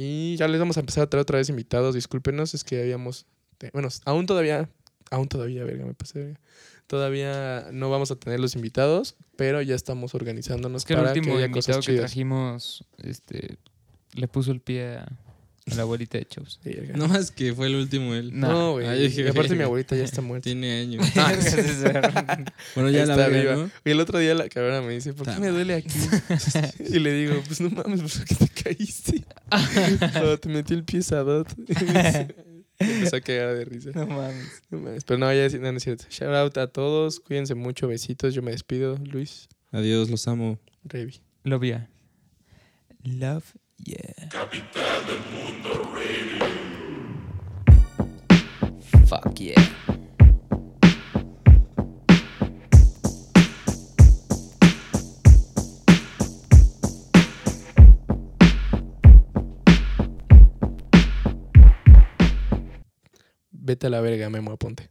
Y ya les vamos a empezar a traer otra vez invitados. Discúlpenos, es que habíamos... Bueno, aún todavía... Aún todavía, verga, me pasé. verga. Todavía no vamos a tener los invitados, pero ya estamos organizándonos Es que el para que último haya invitado cosas que chidas. trajimos, este, le puso el pie a la abuelita de Chops. No más que fue el último él. No, güey. Aparte mi abuelita ya está muerta. Tiene años. Ah, bueno, ya la Está viva. ¿no? Y el otro día la cabrona me dice, ¿por qué Está me duele aquí? y le digo, pues no mames, ¿por qué te caíste? No, te metí el pie sadot. Me empezó a cagar de risa. no mames. No mames, Pero no, ya no, no es cierto. Shout out a todos. Cuídense mucho. Besitos. Yo me despido. Luis, Adiós, los amo. Revi. Love ya. Love yeah. Fuck yeah. Vete a la verga, Memo Aponte.